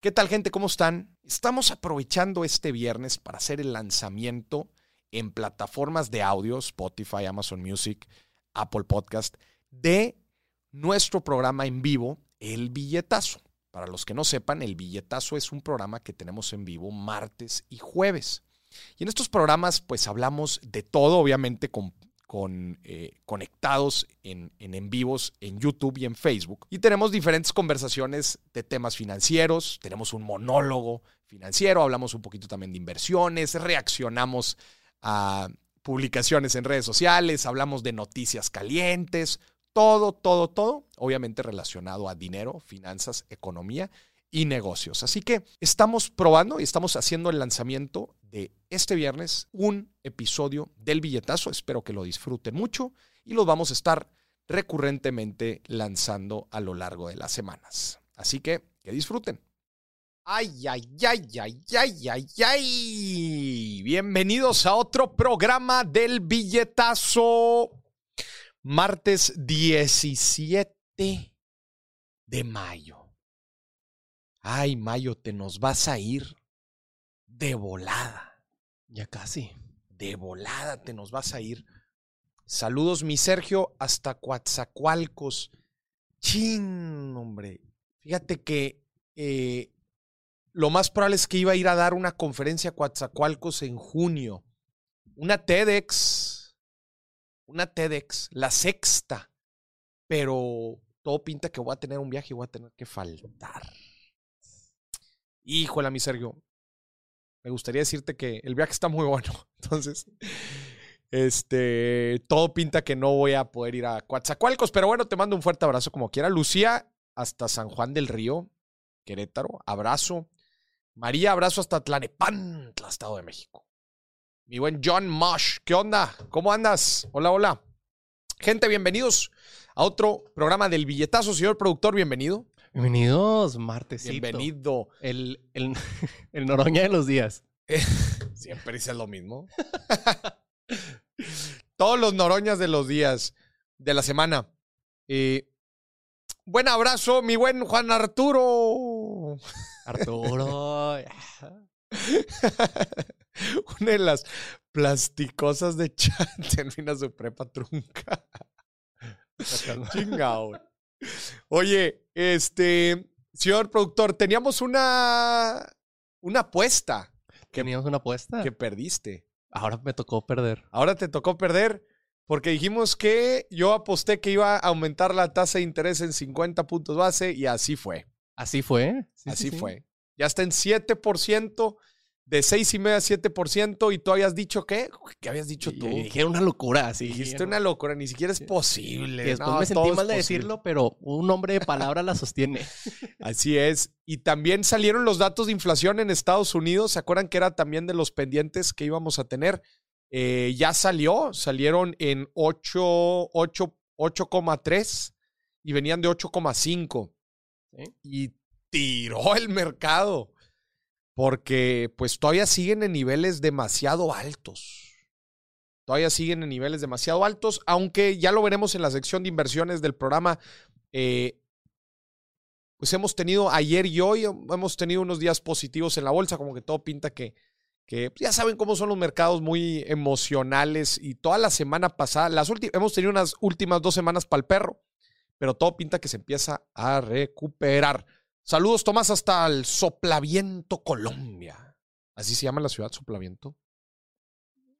¿Qué tal gente? ¿Cómo están? Estamos aprovechando este viernes para hacer el lanzamiento en plataformas de audio, Spotify, Amazon Music, Apple Podcast, de nuestro programa en vivo, El Billetazo. Para los que no sepan, El Billetazo es un programa que tenemos en vivo martes y jueves. Y en estos programas pues hablamos de todo, obviamente con con, eh, conectados en, en, en vivos en YouTube y en Facebook. Y tenemos diferentes conversaciones de temas financieros, tenemos un monólogo financiero, hablamos un poquito también de inversiones, reaccionamos a publicaciones en redes sociales, hablamos de noticias calientes, todo, todo, todo, obviamente relacionado a dinero, finanzas, economía y negocios. Así que estamos probando y estamos haciendo el lanzamiento de este viernes un episodio del billetazo. Espero que lo disfruten mucho y los vamos a estar recurrentemente lanzando a lo largo de las semanas. Así que que disfruten. Ay, ay, ay, ay, ay, ay, ay. Bienvenidos a otro programa del billetazo. Martes 17 de mayo. Ay, Mayo, te nos vas a ir de volada. Ya casi. De volada te nos vas a ir. Saludos, mi Sergio, hasta Coatzacoalcos. Chin, hombre. Fíjate que eh, lo más probable es que iba a ir a dar una conferencia a Coatzacoalcos en junio. Una TEDx. Una TEDx, la sexta. Pero todo pinta que voy a tener un viaje y voy a tener que faltar. Híjole, mi Sergio. Me gustaría decirte que el viaje está muy bueno. Entonces, este, todo pinta que no voy a poder ir a Coatzacoalcos, pero bueno, te mando un fuerte abrazo como quiera. Lucía, hasta San Juan del Río, Querétaro, abrazo. María, abrazo hasta Tlanepantla, Estado de México. Mi buen John Mosh, ¿qué onda? ¿Cómo andas? Hola, hola. Gente, bienvenidos a otro programa del billetazo. Señor productor, bienvenido. Bienvenidos, martes. Bienvenido. El, el, el, Noroña de los días. Siempre dices lo mismo. Todos los Noroñas de los días de la semana. Eh, buen abrazo, mi buen Juan Arturo. Arturo. Una de las plasticosas de chat termina su prepa trunca. Chingao. Oye, este, señor productor, teníamos una, una apuesta. Que, ¿Teníamos una apuesta? Que perdiste. Ahora me tocó perder. Ahora te tocó perder porque dijimos que yo aposté que iba a aumentar la tasa de interés en 50 puntos base y así fue. ¿Así fue? Sí, así sí, fue. Sí. Ya está en 7% de 6,5 a 7% y tú habías dicho qué? ¿Qué habías dicho tú? Dije una locura, sí. Dijiste una locura, ni siquiera es posible. Que después no, me sentí mal de decirlo, pero un hombre de palabra la sostiene. Así es. Y también salieron los datos de inflación en Estados Unidos. ¿Se acuerdan que era también de los pendientes que íbamos a tener? Eh, ya salió, salieron en 8,3 y venían de 8,5. ¿Sí? Y tiró el mercado porque pues todavía siguen en niveles demasiado altos. Todavía siguen en niveles demasiado altos, aunque ya lo veremos en la sección de inversiones del programa. Eh, pues hemos tenido ayer y hoy, hemos tenido unos días positivos en la bolsa, como que todo pinta que, que ya saben cómo son los mercados muy emocionales y toda la semana pasada, las hemos tenido unas últimas dos semanas para el perro, pero todo pinta que se empieza a recuperar. Saludos, Tomás, hasta el Soplaviento, Colombia. Así se llama la ciudad, Soplaviento.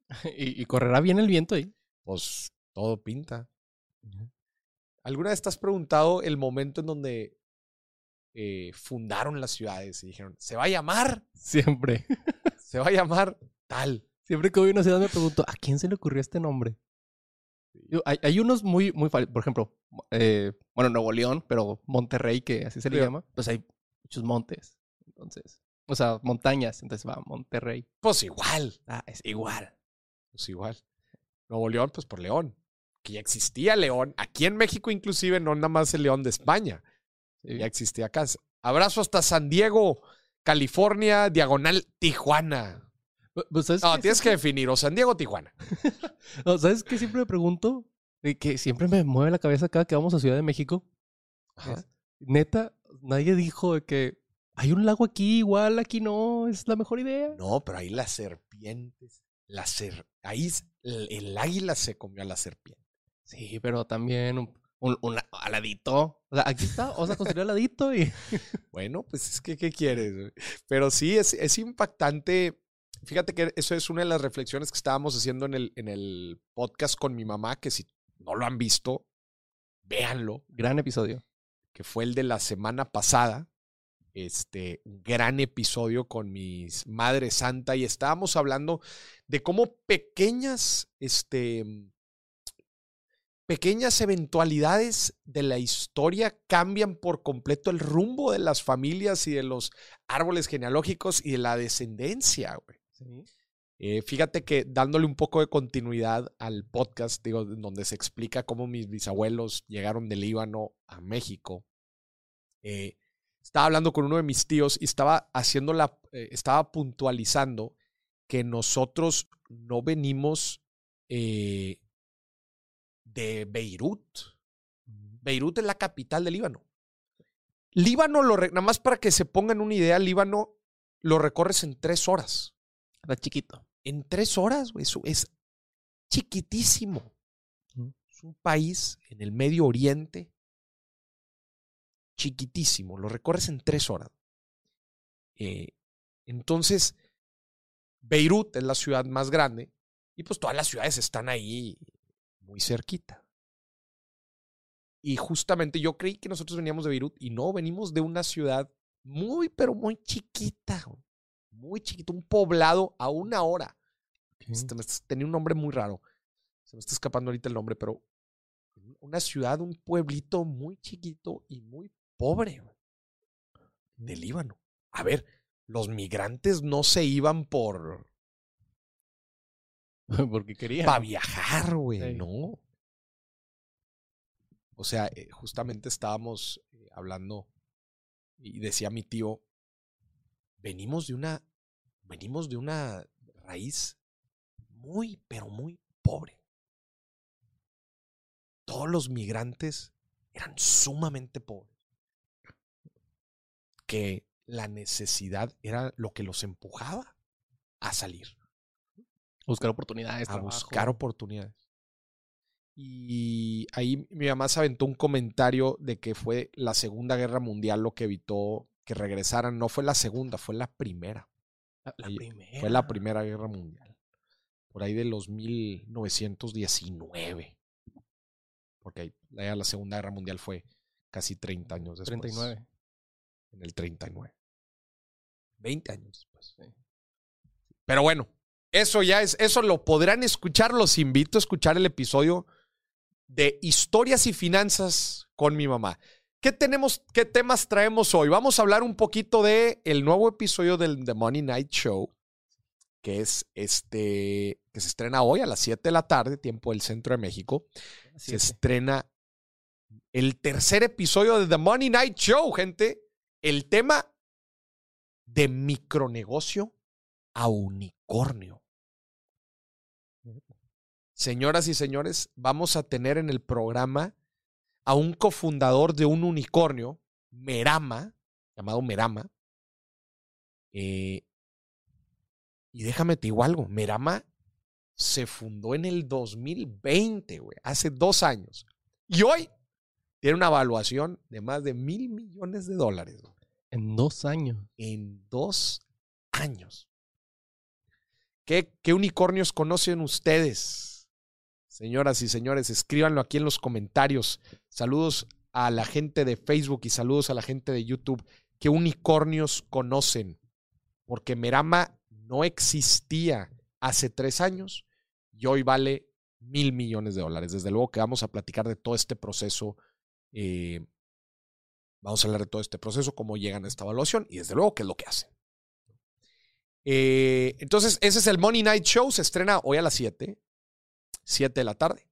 ¿Y, y correrá bien el viento ahí? Pues todo pinta. ¿Alguna vez te has preguntado el momento en donde eh, fundaron las ciudades y dijeron, ¿se va a llamar? Siempre. Se va a llamar tal. Siempre que voy a una ciudad me pregunto, ¿a quién se le ocurrió este nombre? Hay, hay, unos muy, muy por ejemplo, eh, bueno, Nuevo León, pero Monterrey, que así se le sí. llama, pues hay muchos montes. Entonces, o sea, montañas, entonces va Monterrey. Pues igual. Ah, es igual. Pues igual. Nuevo León, pues por León. Que ya existía León. Aquí en México, inclusive, no nada más el León de España. Sí. Ya existía acá. Abrazo hasta San Diego, California, diagonal Tijuana. Pues, ¿sabes no, tienes que definir, o San Diego o Tijuana. no, ¿Sabes qué siempre me pregunto? Que siempre me mueve la cabeza cada que vamos a Ciudad de México. Ajá. Neta, nadie dijo que Hay un lago aquí, igual aquí no, es la mejor idea. No, pero ahí las serpientes, la ser, ahí el, el águila se comió a la serpiente. Sí, pero también un, un, un aladito. O sea, aquí está, o sea, construir aladito y. Bueno, pues es que, ¿qué quieres? Pero sí, es, es impactante. Fíjate que eso es una de las reflexiones que estábamos haciendo en el, en el podcast con mi mamá, que si no lo han visto, véanlo, Gran episodio. que fue el de la semana pasada. Este, gran episodio con mis Madre Santa y estábamos hablando de cómo pequeñas, este, pequeñas eventualidades de la historia cambian por completo el rumbo de las familias y de los árboles genealógicos y de la descendencia, güey. Sí. Eh, fíjate que dándole un poco de continuidad al podcast, digo, donde se explica cómo mis bisabuelos llegaron del Líbano a México, eh, estaba hablando con uno de mis tíos y estaba haciendo la, eh, estaba puntualizando que nosotros no venimos de Beirut. Beirut es la capital del Líbano. Líbano, lo nada más para que se pongan una idea, Líbano lo recorres en tres horas. Está chiquito. En tres horas, güey. Eso es chiquitísimo. Es un país en el Medio Oriente. Chiquitísimo. Lo recorres en tres horas. Eh, entonces, Beirut es la ciudad más grande. Y pues todas las ciudades están ahí muy cerquita. Y justamente yo creí que nosotros veníamos de Beirut y no, venimos de una ciudad muy, pero muy chiquita. güey. Muy chiquito, un poblado a una hora. Este, tenía un nombre muy raro. Se me está escapando ahorita el nombre, pero una ciudad, un pueblito muy chiquito y muy pobre güey, de Líbano. A ver, los migrantes no se iban por Porque quería. para viajar, güey, Ey. no. O sea, eh, justamente estábamos eh, hablando y decía mi tío, venimos de una, venimos de una raíz muy, pero muy pobre. Todos los migrantes eran sumamente pobres. Que la necesidad era lo que los empujaba a salir Buscar oportunidades. a trabajo. buscar oportunidades. Y ahí mi mamá se aventó un comentario de que fue la Segunda Guerra Mundial lo que evitó que regresaran. No fue la segunda, fue la primera. La, la primera. Fue la Primera Guerra Mundial. Por ahí de los 1919. Porque ahí, ya la Segunda Guerra Mundial fue casi 30 años después. 39. En el 39. 20 años después. Sí. Pero bueno, eso ya es, eso lo podrán escuchar. Los invito a escuchar el episodio de historias y finanzas con mi mamá. ¿Qué tenemos, qué temas traemos hoy? Vamos a hablar un poquito de el nuevo episodio del The Money Night Show, que es este, que se estrena hoy a las 7 de la tarde, tiempo del centro de México. Se estrena el tercer episodio de The Money Night Show, gente. El tema de micronegocio a unicornio. Señoras y señores, vamos a tener en el programa a un cofundador de un unicornio, Merama, llamado Merama. Eh, y déjame te digo algo, Merama se fundó en el 2020, güey, hace dos años. Y hoy tiene una evaluación de más de mil millones de dólares güey, En dos años. en dos años. ¿Qué, ¿Qué unicornios conocen ustedes? Señoras y señores, escríbanlo aquí en los comentarios. Saludos a la gente de Facebook y saludos a la gente de YouTube. ¿Qué unicornios conocen? Porque Merama no existía hace tres años y hoy vale mil millones de dólares. Desde luego que vamos a platicar de todo este proceso. eh, vamos a hablar de todo este proceso, cómo llegan a esta evaluación y desde luego qué es lo que hacen. Eh, entonces, ese es el Money Night Show. Se estrena hoy a las 7. 7 de la tarde.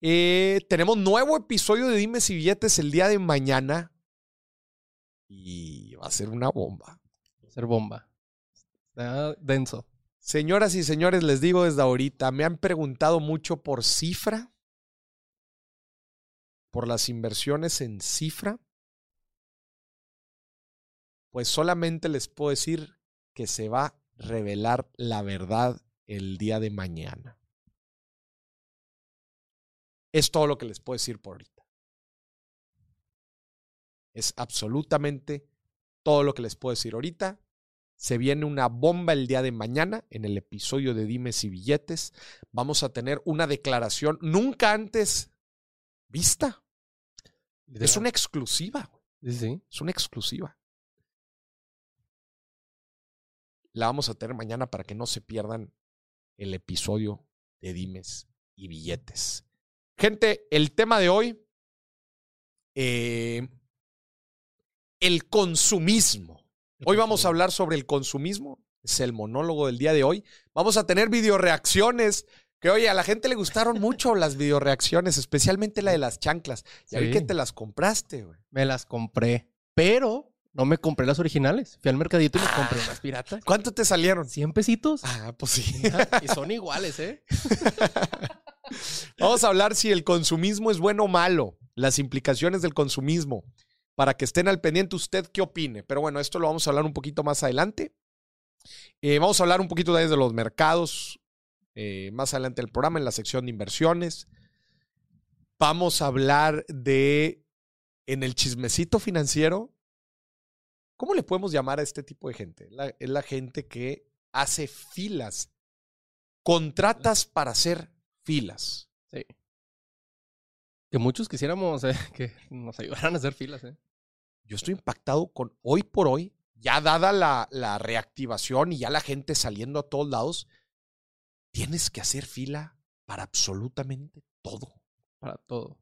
Eh, tenemos nuevo episodio de Dimes y Billetes el día de mañana. Y va a ser una bomba. Ser bomba. Está denso. Señoras y señores, les digo desde ahorita, me han preguntado mucho por cifra, por las inversiones en cifra. Pues solamente les puedo decir que se va a revelar la verdad el día de mañana. Es todo lo que les puedo decir por ahorita. Es absolutamente todo lo que les puedo decir ahorita. Se viene una bomba el día de mañana en el episodio de Dimes y Billetes. Vamos a tener una declaración nunca antes vista. Es una exclusiva. Sí, sí. Es una exclusiva. La vamos a tener mañana para que no se pierdan el episodio de Dimes y Billetes. Gente, el tema de hoy, eh, el consumismo. Hoy vamos a hablar sobre el consumismo. Es el monólogo del día de hoy. Vamos a tener videoreacciones. Que oye, a la gente le gustaron mucho las videoreacciones, especialmente la de las chanclas. Ya vi que te las compraste, güey. Me las compré, pero no me compré las originales. Fui al mercadito y me compré unas piratas. ¿Cuánto te salieron? 100 pesitos. Ah, pues sí. Y son iguales, ¿eh? Vamos a hablar si el consumismo es bueno o malo, las implicaciones del consumismo, para que estén al pendiente usted qué opine. Pero bueno, esto lo vamos a hablar un poquito más adelante. Eh, vamos a hablar un poquito de los mercados eh, más adelante del programa, en la sección de inversiones. Vamos a hablar de, en el chismecito financiero, ¿cómo le podemos llamar a este tipo de gente? Es la gente que hace filas, contratas para hacer filas. Sí. Que muchos quisiéramos eh, que nos ayudaran a hacer filas, ¿eh? Yo estoy impactado con hoy por hoy, ya dada la, la reactivación y ya la gente saliendo a todos lados, tienes que hacer fila para absolutamente todo, Para todo.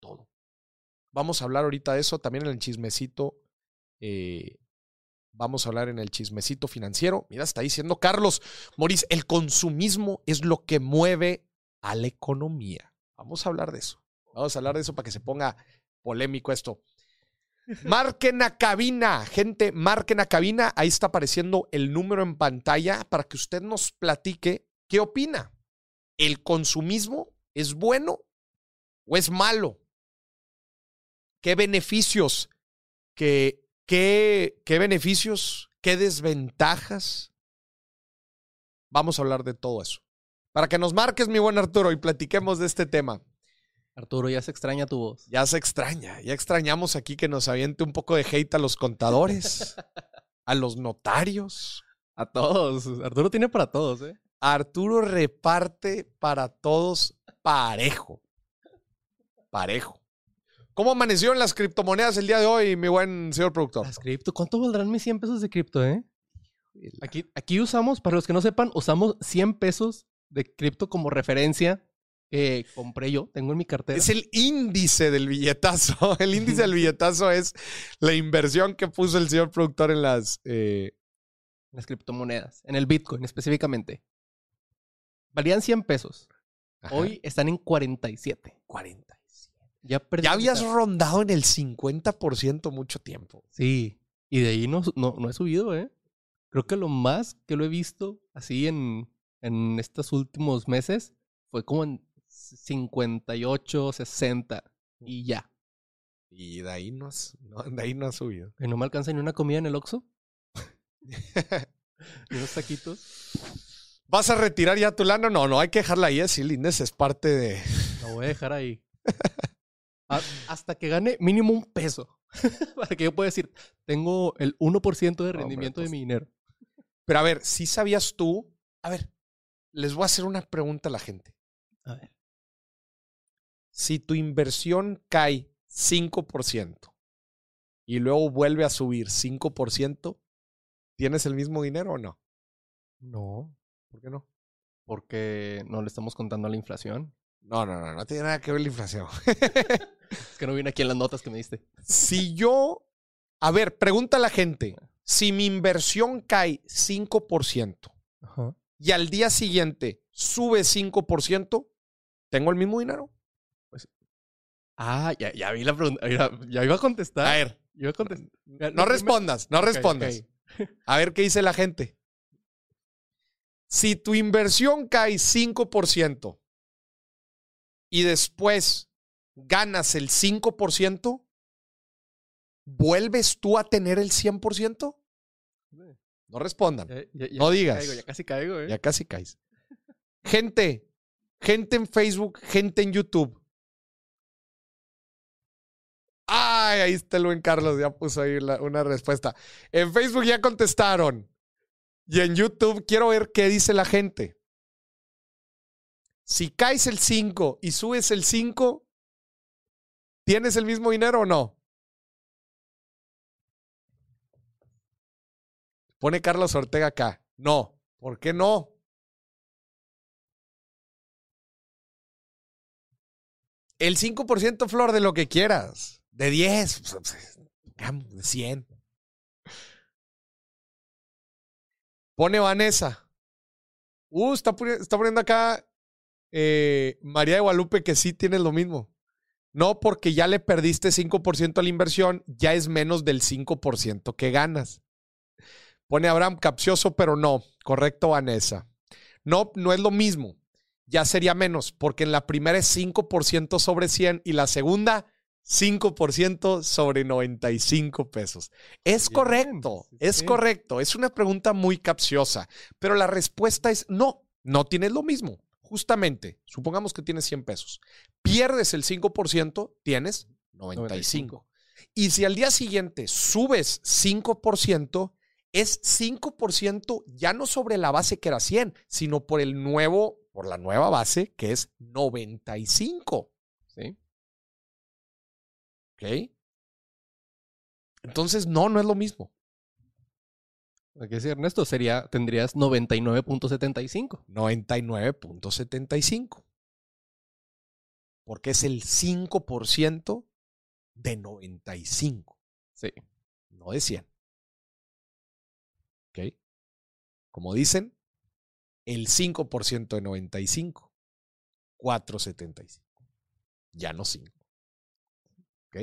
todo. Vamos a hablar ahorita de eso también en el chismecito. eh, vamos a hablar en el chismecito financiero. Mira, está diciendo Carlos Moris, el consumismo es lo que mueve a la economía. Vamos a hablar de eso. Vamos a hablar de eso para que se ponga polémico esto. Marquen a cabina, gente, marquen a cabina. Ahí está apareciendo el número en pantalla para que usted nos platique qué opina. ¿El consumismo es bueno o es malo? ¿Qué beneficios? ¿Qué, qué, qué beneficios? ¿Qué desventajas? Vamos a hablar de todo eso. Para que nos marques, mi buen Arturo, y platiquemos de este tema. Arturo, ya se extraña tu voz. Ya se extraña, ya extrañamos aquí que nos aviente un poco de hate a los contadores, a los notarios. A todos. Arturo tiene para todos, ¿eh? Arturo reparte para todos parejo. Parejo. ¿Cómo amanecieron las criptomonedas el día de hoy, mi buen señor productor? Las cripto. ¿Cuánto valdrán mis 100 pesos de cripto, eh? Aquí, aquí usamos, para los que no sepan, usamos 100 pesos de cripto como referencia que compré yo. Tengo en mi cartera. Es el índice del billetazo. El índice del billetazo es la inversión que puso el señor productor en las... eh, Las criptomonedas. En el Bitcoin específicamente. Valían 100 pesos. ajá, Hoy están en 47. 47. Ya. Ya habías rondado en el 50% mucho tiempo. Sí. Y de ahí no, no, no he subido, ¿eh? Creo que lo más que lo he visto así en, en estos últimos meses fue como en 58, 60 y ya. Y de ahí no has, no, de ahí no has subido. Que no me alcanza ni una comida en el Oxxo. Ni unos taquitos. ¿Vas a retirar ya tu lana? No, no, hay que dejarla ahí. Sí, Lindes es parte de. Lo voy a dejar ahí. A- hasta que gane mínimo un peso. Para que yo pueda decir, tengo el 1% de hombre, rendimiento pues- de mi dinero. Pero a ver, si sabías tú. A ver, les voy a hacer una pregunta a la gente. A ver. Si tu inversión cae 5% y luego vuelve a subir 5%, ¿tienes el mismo dinero o no? No, ¿Por qué no? porque no le estamos contando a la inflación. No, no, no, no tiene nada que ver la inflación. Es que no viene aquí en las notas que me diste. si yo. A ver, pregunta a la gente. Si mi inversión cae 5%. Ajá. Y al día siguiente sube 5%, ¿tengo el mismo dinero? Ah, ya, ya vi la pregunta. Ya iba a contestar. A ver, Iba a contestar. no respondas, no respondas. A ver qué dice la gente. Si tu inversión cae 5% y después ganas el 5%, ¿vuelves tú a tener el 100%? No respondan. Ya- ya- ya No digas. caigo, ya casi caigo, ¿eh? Ya casi caes. Gente, gente en Facebook, gente en YouTube. Ay, ahí está el buen Carlos, ya puso ahí la- una respuesta. En Facebook ya contestaron. Y en YouTube quiero ver qué dice la gente. Si caes el 5 y subes el 5, ¿tienes el mismo dinero o no? Pone Carlos Ortega acá. No. ¿Por qué no? El 5% flor de lo que quieras. De 10. pues, De 100. Pone Vanessa. Uh, está poniendo acá eh, María de Guadalupe que sí tienes lo mismo. No, porque ya le perdiste 5% a la inversión, ya es menos del 5% que ganas. Pone Abraham capcioso, pero no. Correcto, Vanessa. No, no es lo mismo. Ya sería menos, porque en la primera es 5% sobre 100 y la segunda 5% sobre 95 pesos. Es Bien, correcto, sí, es sí. correcto. Es una pregunta muy capciosa, pero la respuesta es no, no tienes lo mismo. Justamente, supongamos que tienes 100 pesos. Pierdes el 5%, tienes 95. Y si al día siguiente subes 5%, es 5% ya no sobre la base que era 100, sino por el nuevo, por la nueva base que es 95. Sí. ¿Ok? Entonces, no, no es lo mismo. Lo que Ernesto sería, tendrías 99.75. 99.75. Porque es el 5% de 95, Sí. no de 100. Como dicen, el 5% de 95, 4.75. Ya no 5. ¿Ok?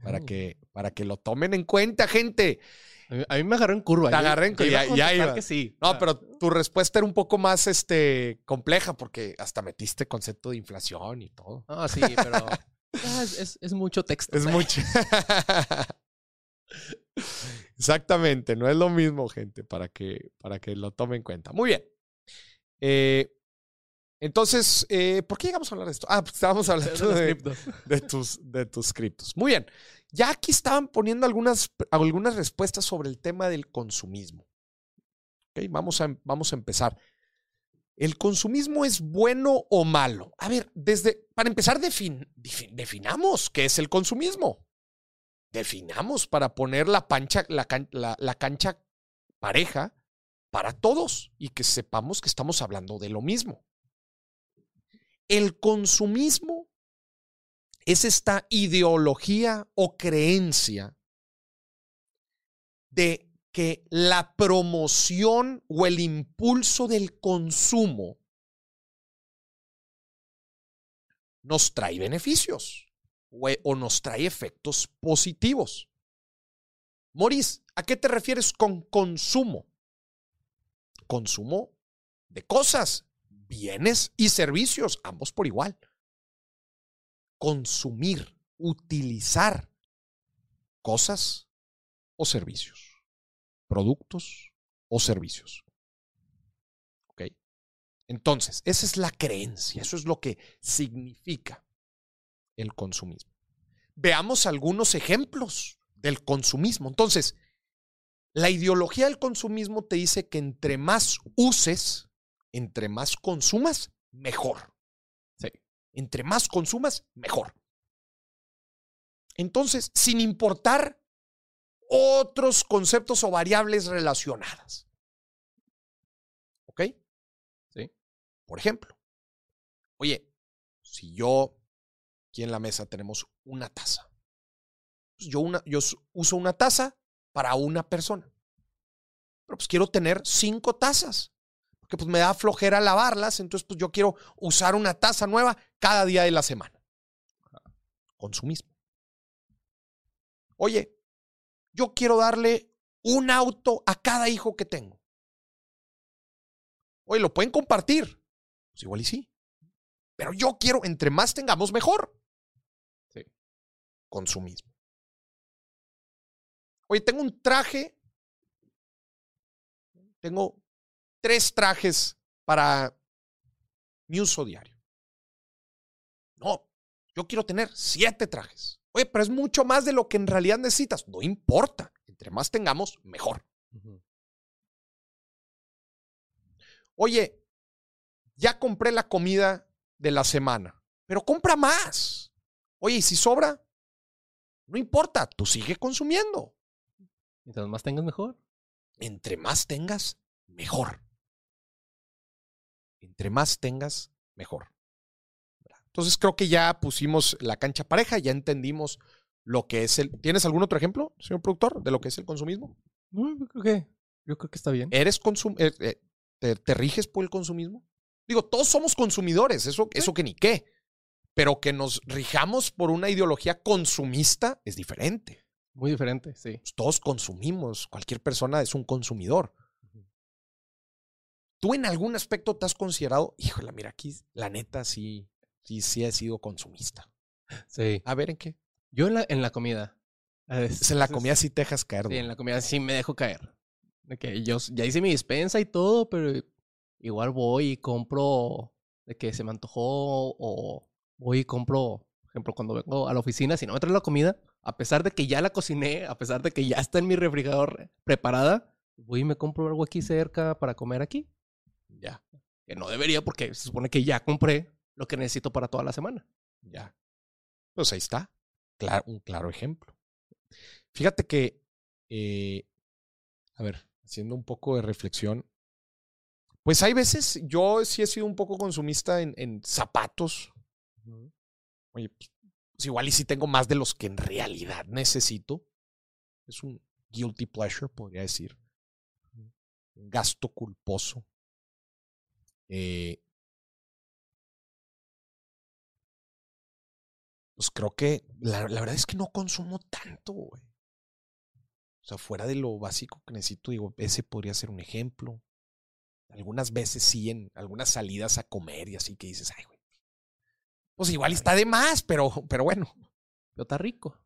Para Ay. que, para que lo tomen en cuenta, gente. A mí, a mí me agarró en curva. Te Yo- agarré en curva, iba ya- iba. que sí. No, pero tu respuesta era un poco más este, compleja porque hasta metiste concepto de inflación y todo. Ah, sí, pero... ah, es, es- es mucho texto. Es mucho. Exactamente, no es lo mismo, gente, para que, para que lo tomen en cuenta. Muy bien. Eh, entonces, eh, ¿por qué llegamos a hablar de esto? Ah, pues estábamos hablando de, tus, de tus criptos. Muy bien. Ya aquí estaban poniendo algunas, algunas respuestas sobre el tema del consumismo. Ok, Vamos, a, vamos a empezar. ¿El consumismo es bueno o malo? A ver, desde, para empezar, defin- defi- definamos qué es el consumismo. Definamos para poner la, pancha, la, la cancha pareja para todos y que sepamos que estamos hablando de lo mismo. El consumismo es esta ideología o creencia de que la promoción o el impulso del consumo nos trae beneficios o, nos trae efectos positivos. Moris, ¿a qué te refieres con consumo? Consumo de cosas, bienes y servicios, ambos por igual consumir, utilizar cosas o servicios, productos o servicios. Entonces, esa es la creencia, eso es lo que significa el consumismo. Veamos algunos ejemplos del consumismo. Entonces, la ideología del consumismo te dice que entre más uses, entre más consumas, mejor. Sí. Entre más consumas, mejor. Entonces, sin importar otros conceptos o variables relacionadas. ¿Ok? Sí. Por ejemplo, oye, si yo aquí en la mesa tenemos una taza, pues yo, una, yo uso una taza para una persona. Pero pues quiero tener cinco tazas porque pues me da flojera lavarlas, entonces pues yo quiero usar una taza nueva cada día de la semana. Consumismo. Oye, yo quiero darle un auto a cada hijo que tengo. Oye, lo pueden compartir. Pues igual y sí. Pero yo quiero, entre más tengamos, mejor. Consumismo. Oye, tengo un traje. Tengo tres trajes para mi uso diario. No, yo quiero tener siete trajes. Oye, pero es mucho más de lo que en realidad necesitas. No importa. Entre más tengamos, mejor. Oye, ya compré la comida de la semana, pero compra más. Oye, y si sobra, no importa, tú sigue consumiendo. Mientras más tengas, mejor. Entre más tengas, mejor. Entre más tengas, mejor. Entonces creo que ya pusimos la cancha pareja, ya entendimos lo que es el. ¿Tienes algún otro ejemplo, señor productor, de lo que es el consumismo? No, yo creo que, yo creo que está bien. ¿Eres consum eh, eh, te, riges por el consumismo? Digo, todos somos consumidores, eso, eso que ni qué. Pero que nos rijamos por una ideología consumista es diferente. Muy diferente, sí. Pues todos consumimos, cualquier persona es un consumidor. ¿Tú en algún aspecto te has considerado, híjole, mira, aquí la neta sí, sí, sí he sido consumista? Sí. A ver, ¿en qué? Yo en la, en la comida. Es, en la comida sí te dejas caer. Sí, en la comida sí me dejo caer. De que yo ya hice mi dispensa y todo, pero igual voy y compro de que se me antojó o voy y compro, por ejemplo, cuando vengo a la oficina, si no me trae la comida, a pesar de que ya la cociné, a pesar de que ya está en mi refrigerador preparada, voy y me compro algo aquí cerca para comer aquí. Ya. Que no debería porque se supone que ya compré lo que necesito para toda la semana. Ya. Pues ahí está. Claro, un claro ejemplo. Fíjate que, eh, a ver, haciendo un poco de reflexión, pues hay veces, yo sí he sido un poco consumista en zapatos. Oye, pues, pues, igual y si tengo más de los que en realidad necesito. Es un guilty pleasure, podría decir. Un gasto culposo. Eh, pues creo que la, verdad es que no consumo tanto, güey. O sea, fuera de lo básico que necesito, digo, ese podría ser un ejemplo. Algunas veces sí, en algunas salidas a comer y así que dices, ay, güey. Pues igual está de más, pero, pero bueno. Pero está rico.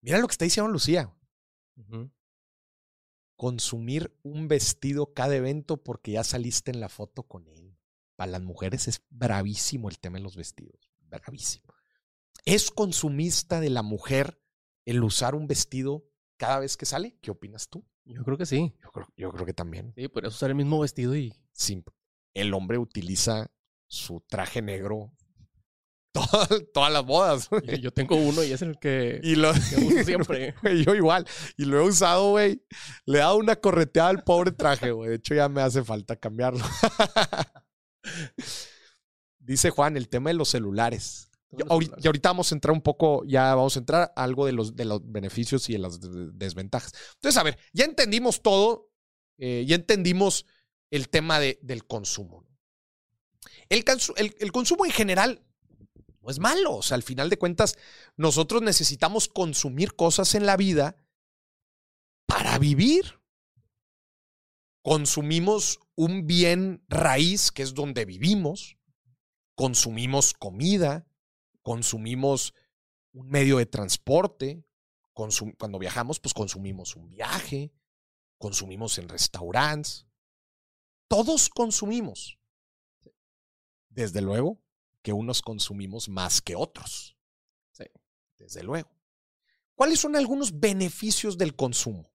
Mira lo que está diciendo Lucía. Consumir un vestido cada evento porque ya saliste en la foto con él. Para las mujeres es bravísimo el tema de los vestidos. Bravísimo. ¿Es consumista de la mujer el usar un vestido cada vez que sale? ¿Qué opinas tú? Yo creo que sí. Yo creo, que también. Sí, eso usar el mismo vestido y. Sí. El hombre utiliza su traje negro todas las bodas. Yo tengo uno y es el que, y lo, uso siempre. yo igual. Y lo he usado, güey. Le he dado una correteada al pobre traje, güey. De hecho, ya me hace falta cambiarlo. Dice Juan, el tema de los celulares. y ahorita vamos a entrar un poco, ya vamos a entrar a algo de los, de los beneficios y de las desventajas. Entonces, a ver, ya entendimos todo, eh, ya entendimos el tema de, del consumo. El, el, consumo en general no es malo. O sea, al final de cuentas, nosotros necesitamos consumir cosas en la vida para vivir. Consumimos un bien raíz, que es donde vivimos. Consumimos comida. Consumimos un medio de transporte. cuando viajamos, pues consumimos un viaje. Consumimos en restaurantes. Todos consumimos. Desde luego que unos consumimos más que otros. Sí, desde luego. ¿Cuáles son algunos beneficios del consumo?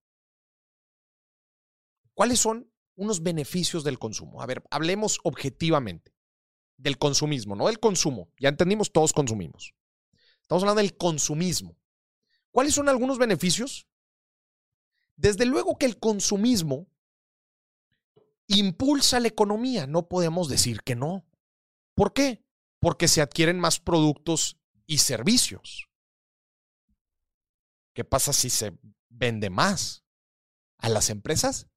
¿Cuáles son unos beneficios del consumo? A ver, hablemos objetivamente del consumismo, no del consumo. Ya entendimos, todos consumimos. Estamos hablando del consumismo. ¿Cuáles son algunos beneficios? Desde luego que el consumismo impulsa la economía, no podemos decir que no. ¿Por qué? Porque se adquieren más productos y servicios. ¿Qué pasa si se vende más? A las empresas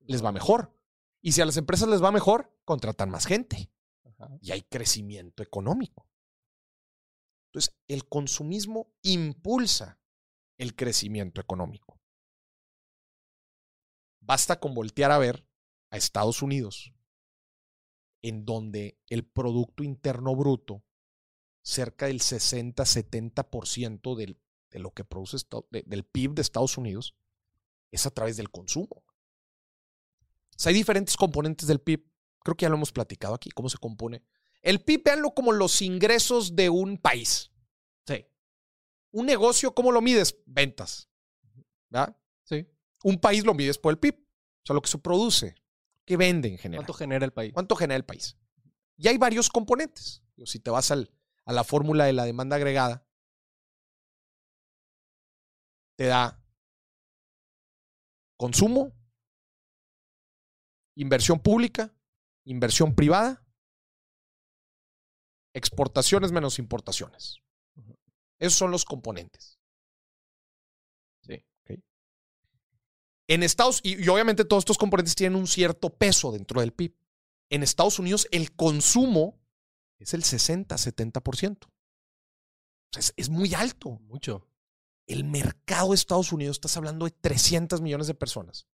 les va mejor. Y si a las empresas les va mejor, contratan más gente. Y hay crecimiento económico. Entonces, el consumismo impulsa el crecimiento económico. Basta con voltear a ver a Estados Unidos en donde el Producto Interno Bruto, cerca del 60-70% del de lo que produce del PIB de Estados Unidos es a través del consumo. O sea, hay diferentes componentes del PIB. Creo que ya lo hemos platicado aquí, cómo se compone. El PIB, véanlo como los ingresos de un país. Sí. Un negocio, ¿cómo lo mides? Ventas. ¿Verdad? Sí. Un país lo mides por el PIB. O sea, lo que se produce. ¿Qué vende en general? ¿Cuánto genera el país? ¿Cuánto genera el país? Y hay varios componentes. Si te vas al, a la fórmula de la demanda agregada, te da consumo, inversión pública, inversión privada, exportaciones menos importaciones. Esos son los componentes. En Estados y, y obviamente todos estos componentes tienen un cierto peso dentro del PIB. En Estados Unidos el consumo es el 60-70%. Es, es muy alto. Mucho. El mercado de Estados Unidos, estás hablando de 300 millones de personas.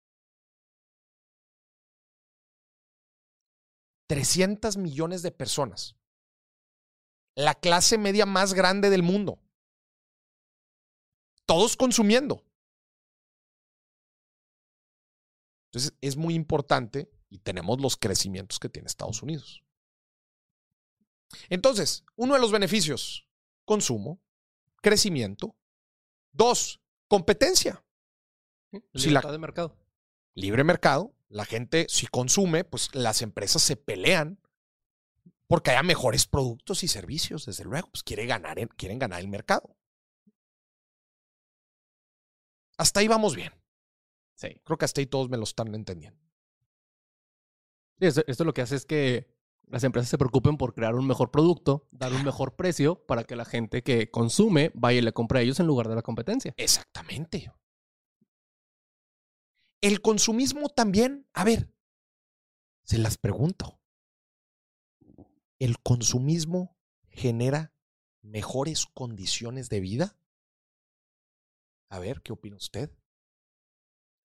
300 millones de personas. La clase media más grande del mundo. Todos consumiendo. Entonces es muy importante y tenemos los crecimientos que tiene Estados Unidos. Entonces, uno de los beneficios, consumo, crecimiento. Dos, competencia. Libertad de mercado. Libre mercado. La gente, si consume, pues las empresas se pelean porque haya mejores productos y servicios, desde luego. Pues quiere ganar, quieren ganar el mercado. Hasta ahí vamos bien. Sí. Creo que hasta ahí todos me lo están entendiendo. Sí, esto, esto lo que hace es que las empresas se preocupen por crear un mejor producto, dar un mejor precio para que la gente que consume vaya y le compre a ellos en lugar de la competencia. Exactamente. El consumismo también, a ver, se las pregunto. ¿El consumismo genera mejores condiciones de vida? A ver, ¿qué opina usted?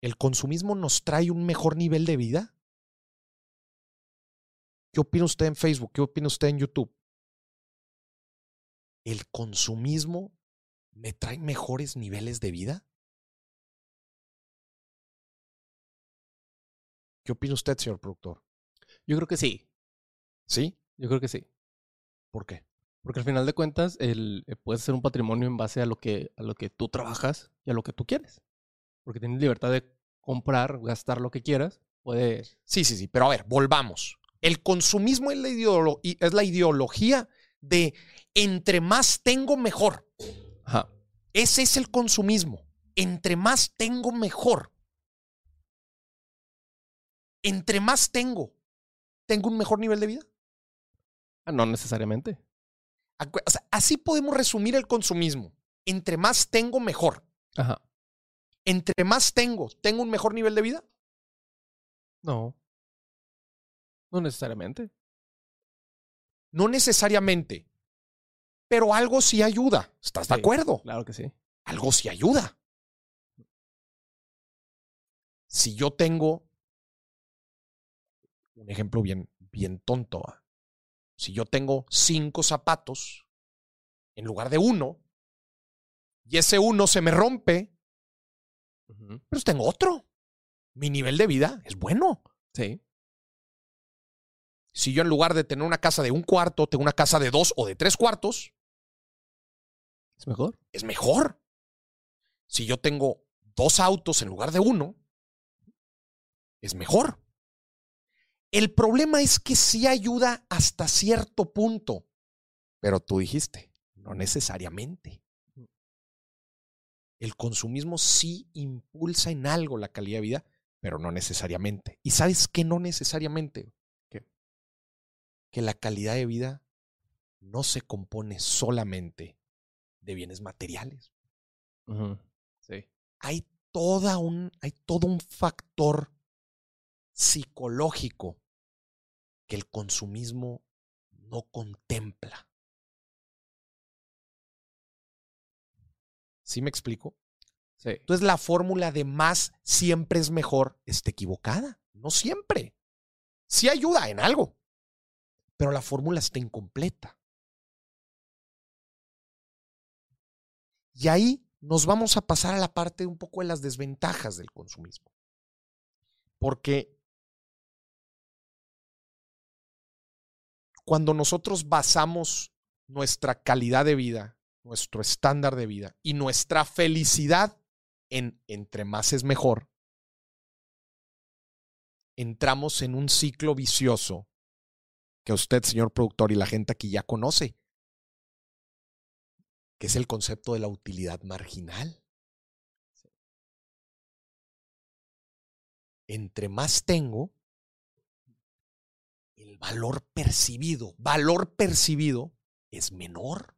¿El consumismo nos trae un mejor nivel de vida? ¿Qué opina usted en Facebook? ¿Qué opina usted en YouTube? ¿El consumismo me trae mejores niveles de vida? ¿Qué opina usted, señor productor? Yo creo que sí. ¿Sí? Yo creo que sí. ¿Por qué? Porque al final de cuentas, el, eh, puedes ser un patrimonio en base a lo, que, a lo que tú trabajas y a lo que tú quieres. Porque tienes libertad de comprar, gastar lo que quieras. Puedes. Sí, sí, sí. Pero a ver, volvamos. El consumismo es la, es la ideología de entre más tengo, mejor. Ajá. Ese es el consumismo. Entre más tengo, mejor. Entre más tengo, tengo un mejor nivel de vida. Ah, no necesariamente. O sea, así podemos resumir el consumismo. Entre más tengo, mejor. Ajá. Entre más tengo, tengo un mejor nivel de vida. No. No necesariamente. No necesariamente. Pero algo sí ayuda. ¿Estás de acuerdo? Claro que sí. Algo sí ayuda. Si yo tengo un ejemplo bien, bien tonto. ¿ah? Si yo tengo cinco zapatos en lugar de uno, y ese uno se me rompe, Pero tengo otro. Mi nivel de vida es bueno. Sí. Si yo en lugar de tener una casa de un cuarto, tengo una casa de dos o de tres cuartos, ¿Es mejor? es mejor. Si yo tengo dos autos en lugar de uno, es mejor. El problema es que sí ayuda hasta cierto punto, pero tú dijiste, no necesariamente. El consumismo sí impulsa en algo la calidad de vida, pero no necesariamente. ¿Y sabes qué no necesariamente? ¿Qué? Que la calidad de vida no se compone solamente de bienes materiales. Sí. Hay, toda un, hay todo un factor psicológico que el consumismo no contempla. ¿Sí me explico? Sí. Entonces la fórmula de más siempre es mejor está equivocada. No siempre. Sí ayuda en algo, pero la fórmula está incompleta. Y ahí nos vamos a pasar a la parte un poco de las desventajas del consumismo. Porque cuando nosotros basamos nuestra calidad de vida, nuestro estándar de vida y nuestra felicidad en entre más es mejor, entramos en un ciclo vicioso que usted, señor productor, y la gente aquí ya conoce, que es el concepto de la utilidad marginal. Entre más tengo, el valor percibido, valor percibido es menor.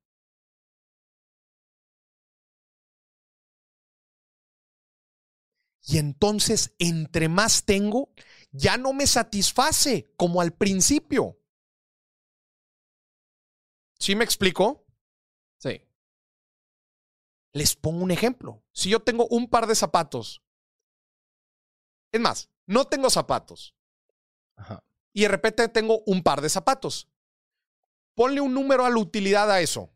Y entonces, entre más tengo, ya no me satisface como al principio. ¿Sí me explico? Sí. Les pongo un ejemplo. Si yo tengo un par de zapatos, es más, no tengo zapatos. Ajá. Y de repente tengo un par de zapatos. Ponle un número a la utilidad a eso.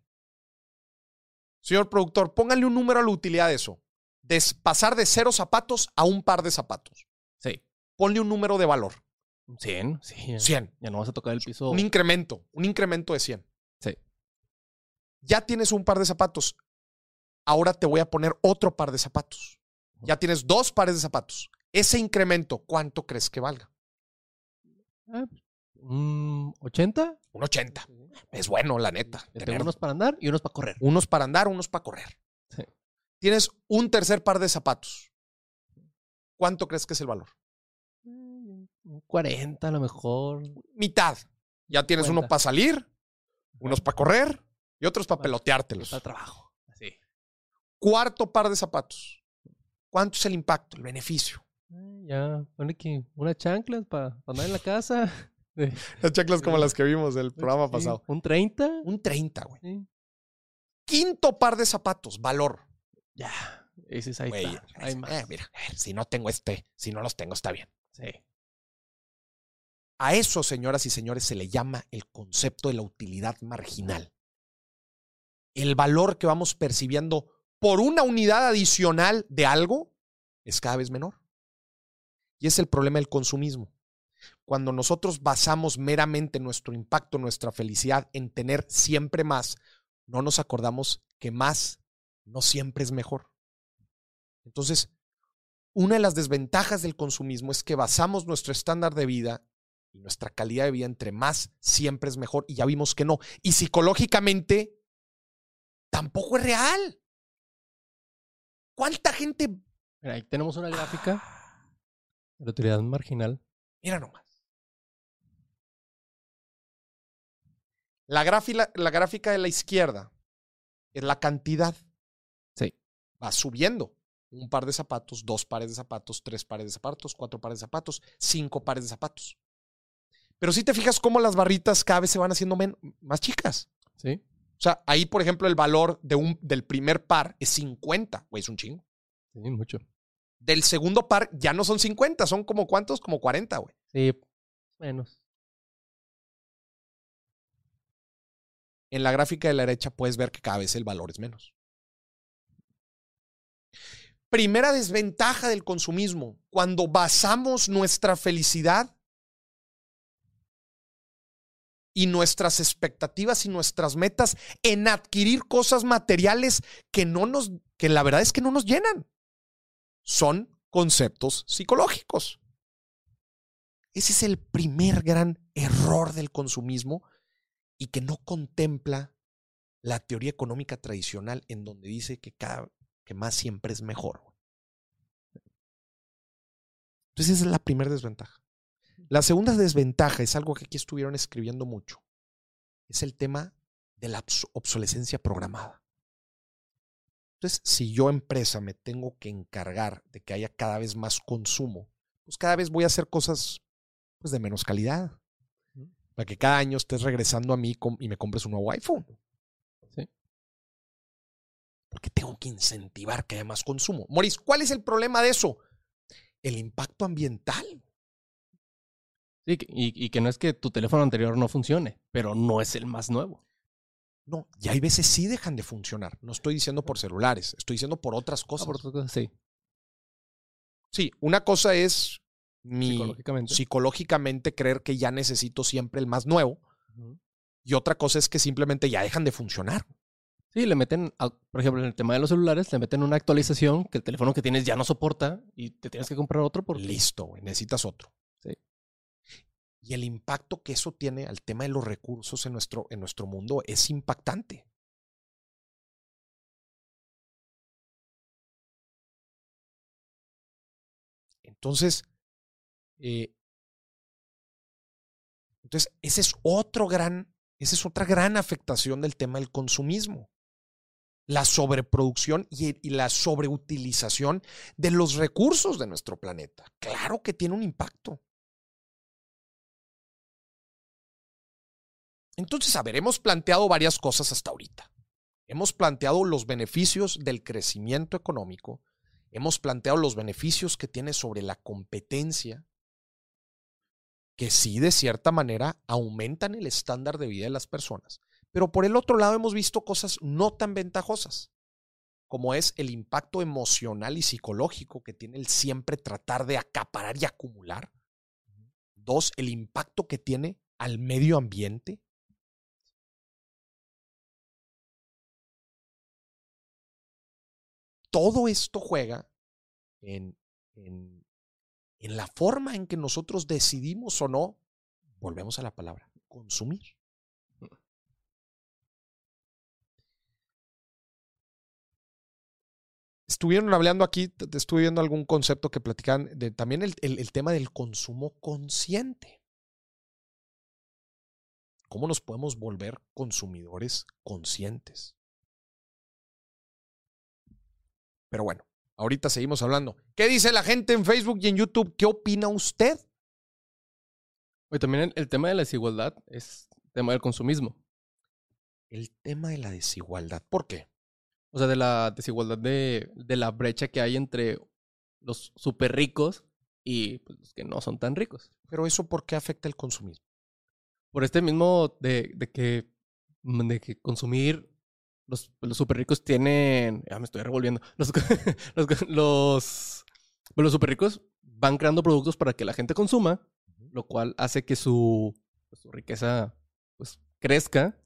Señor productor, póngale un número a la utilidad de eso. De pasar de cero zapatos a un par de zapatos. Sí. Ponle un número de valor. 100, sí. Ya, 100. ya no vas a tocar el piso. Un incremento. Un incremento de 100. Sí. Ya tienes un par de zapatos. Ahora te voy a poner otro par de zapatos. Ya tienes dos pares de zapatos. Ese incremento, ¿cuánto crees que valga? Ah, un 80. Un 80. Es bueno, la neta. Tengo unos para andar y unos para correr. unos para andar, unos para correr. Sí. Tienes un tercer par de zapatos. ¿Cuánto crees que es el valor? Mm, Un 40 a lo mejor. Mitad. Ya tienes uno 50. para salir, unos para correr y otros para peloteártelos. Para trabajo. Así. Cuarto par de zapatos. ¿Cuánto es el impacto, el beneficio? Ah, Ya, pone que unas chanclas para andar en la casa. Las chaclas como las que vimos del programa sí, pasado. Un 30. Un 30, güey. Sí. Quinto par de zapatos, valor. Ya. Ese es ahí Güey, está. Hay más. eh, mira, eh, si no tengo este, si no los tengo, está bien. Sí. A eso, señoras y señores, se le llama el concepto de la utilidad marginal. El valor que vamos percibiendo por una unidad adicional de algo es cada vez menor. Y es el problema del consumismo. Cuando nosotros basamos meramente nuestro impacto, nuestra felicidad en tener siempre más, no nos acordamos que más no siempre es mejor. Entonces, una de las desventajas del consumismo es que basamos nuestro estándar de vida y nuestra calidad de vida entre más siempre es mejor y ya vimos que no. Y psicológicamente tampoco es real. ¿Cuánta gente... Mira, ahí tenemos una gráfica de la utilidad marginal. Mira nomás. La, gráfica, la gráfica de la izquierda es la cantidad. Va subiendo. Un par de zapatos, dos pares de zapatos, tres pares de zapatos, cuatro pares de zapatos, cinco pares de zapatos. Pero si te fijas cómo las barritas cada vez se van haciendo más chicas. Sí. O sea, ahí, por ejemplo, el valor de un, del primer par es 50. Güey, es un chingo. Sí, mucho. Del segundo par ya no son 50, son como cuántos? Como 40, güey. Sí. Menos. En la gráfica de la derecha puedes ver que cada vez el valor es menos. Primera desventaja del consumismo, cuando basamos nuestra felicidad y nuestras expectativas y nuestras metas en adquirir cosas materiales que no nos que la verdad es que no nos llenan. Son conceptos psicológicos. Ese es el primer gran error del consumismo y que no contempla la teoría económica tradicional en donde dice que cada que más siempre es mejor. Entonces esa es la primera desventaja. La segunda desventaja es algo que aquí estuvieron escribiendo mucho. Es el tema de la obs- obsolescencia programada. Entonces, si yo empresa me tengo que encargar de que haya cada vez más consumo, pues cada vez voy a hacer cosas pues, de menos calidad. Para que cada año estés regresando a mí y me compres un nuevo iPhone. Porque tengo que incentivar que haya más consumo. Moris, ¿cuál es el problema de eso? El impacto ambiental. Sí, y, y que no es que tu teléfono anterior no funcione, pero no es el más nuevo. No, y hay veces sí dejan de funcionar. No estoy diciendo por celulares, estoy diciendo por otras Ah, cosas. por otras cosas, sí. Sí, una cosa es mi Psicológicamente. psicológicamente creer que ya necesito siempre el más nuevo y otra cosa es que simplemente ya dejan de funcionar. Sí, le meten, a- por ejemplo, en el tema de los celulares, le meten una actualización que el teléfono que tienes ya no soporta y te tienes que comprar otro porque... Listo, güey, necesitas otro. Sí. Y el impacto que eso tiene al tema de los recursos en nuestro, en nuestro mundo es impactante. Entonces, eh, entonces, ese es otro gran, esa es otra gran afectación del tema del consumismo. La sobreproducción y, la sobreutilización de los recursos de nuestro planeta. Claro que tiene un impacto. Entonces, a ver, hemos planteado varias cosas hasta ahorita. Hemos planteado los beneficios del crecimiento económico, hemos planteado los beneficios que tiene sobre la competencia, que sí, de cierta manera, aumentan el estándar de vida de las personas. Pero por el otro lado hemos visto cosas no tan ventajosas, como es el impacto emocional y psicológico que tiene el siempre tratar de acaparar y acumular. Dos, el impacto que tiene al medio ambiente. Todo esto juega en, en, en la forma en que nosotros decidimos o no, volvemos a la palabra, consumir. Estuvieron hablando aquí, estuve viendo algún concepto que platican de también el, el, el tema del consumo consciente. ¿Cómo nos podemos volver consumidores conscientes? Pero bueno, ahorita seguimos hablando. ¿Qué dice la gente en Facebook y en YouTube? ¿Qué opina usted? Oye, también el, el tema de la desigualdad es tema del consumismo. El tema de la desigualdad. ¿Por qué? O sea, de la desigualdad de, de la brecha que hay entre los súper ricos y pues, los que no son tan ricos. Pero eso, ¿por qué afecta el consumismo? Por este mismo de, de que, de que consumir los, los super ricos tienen. Ya me estoy revolviendo. Los, los, los, pues, los super ricos van creando productos para que la gente consuma, lo cual hace que su, pues, su riqueza pues, crezca.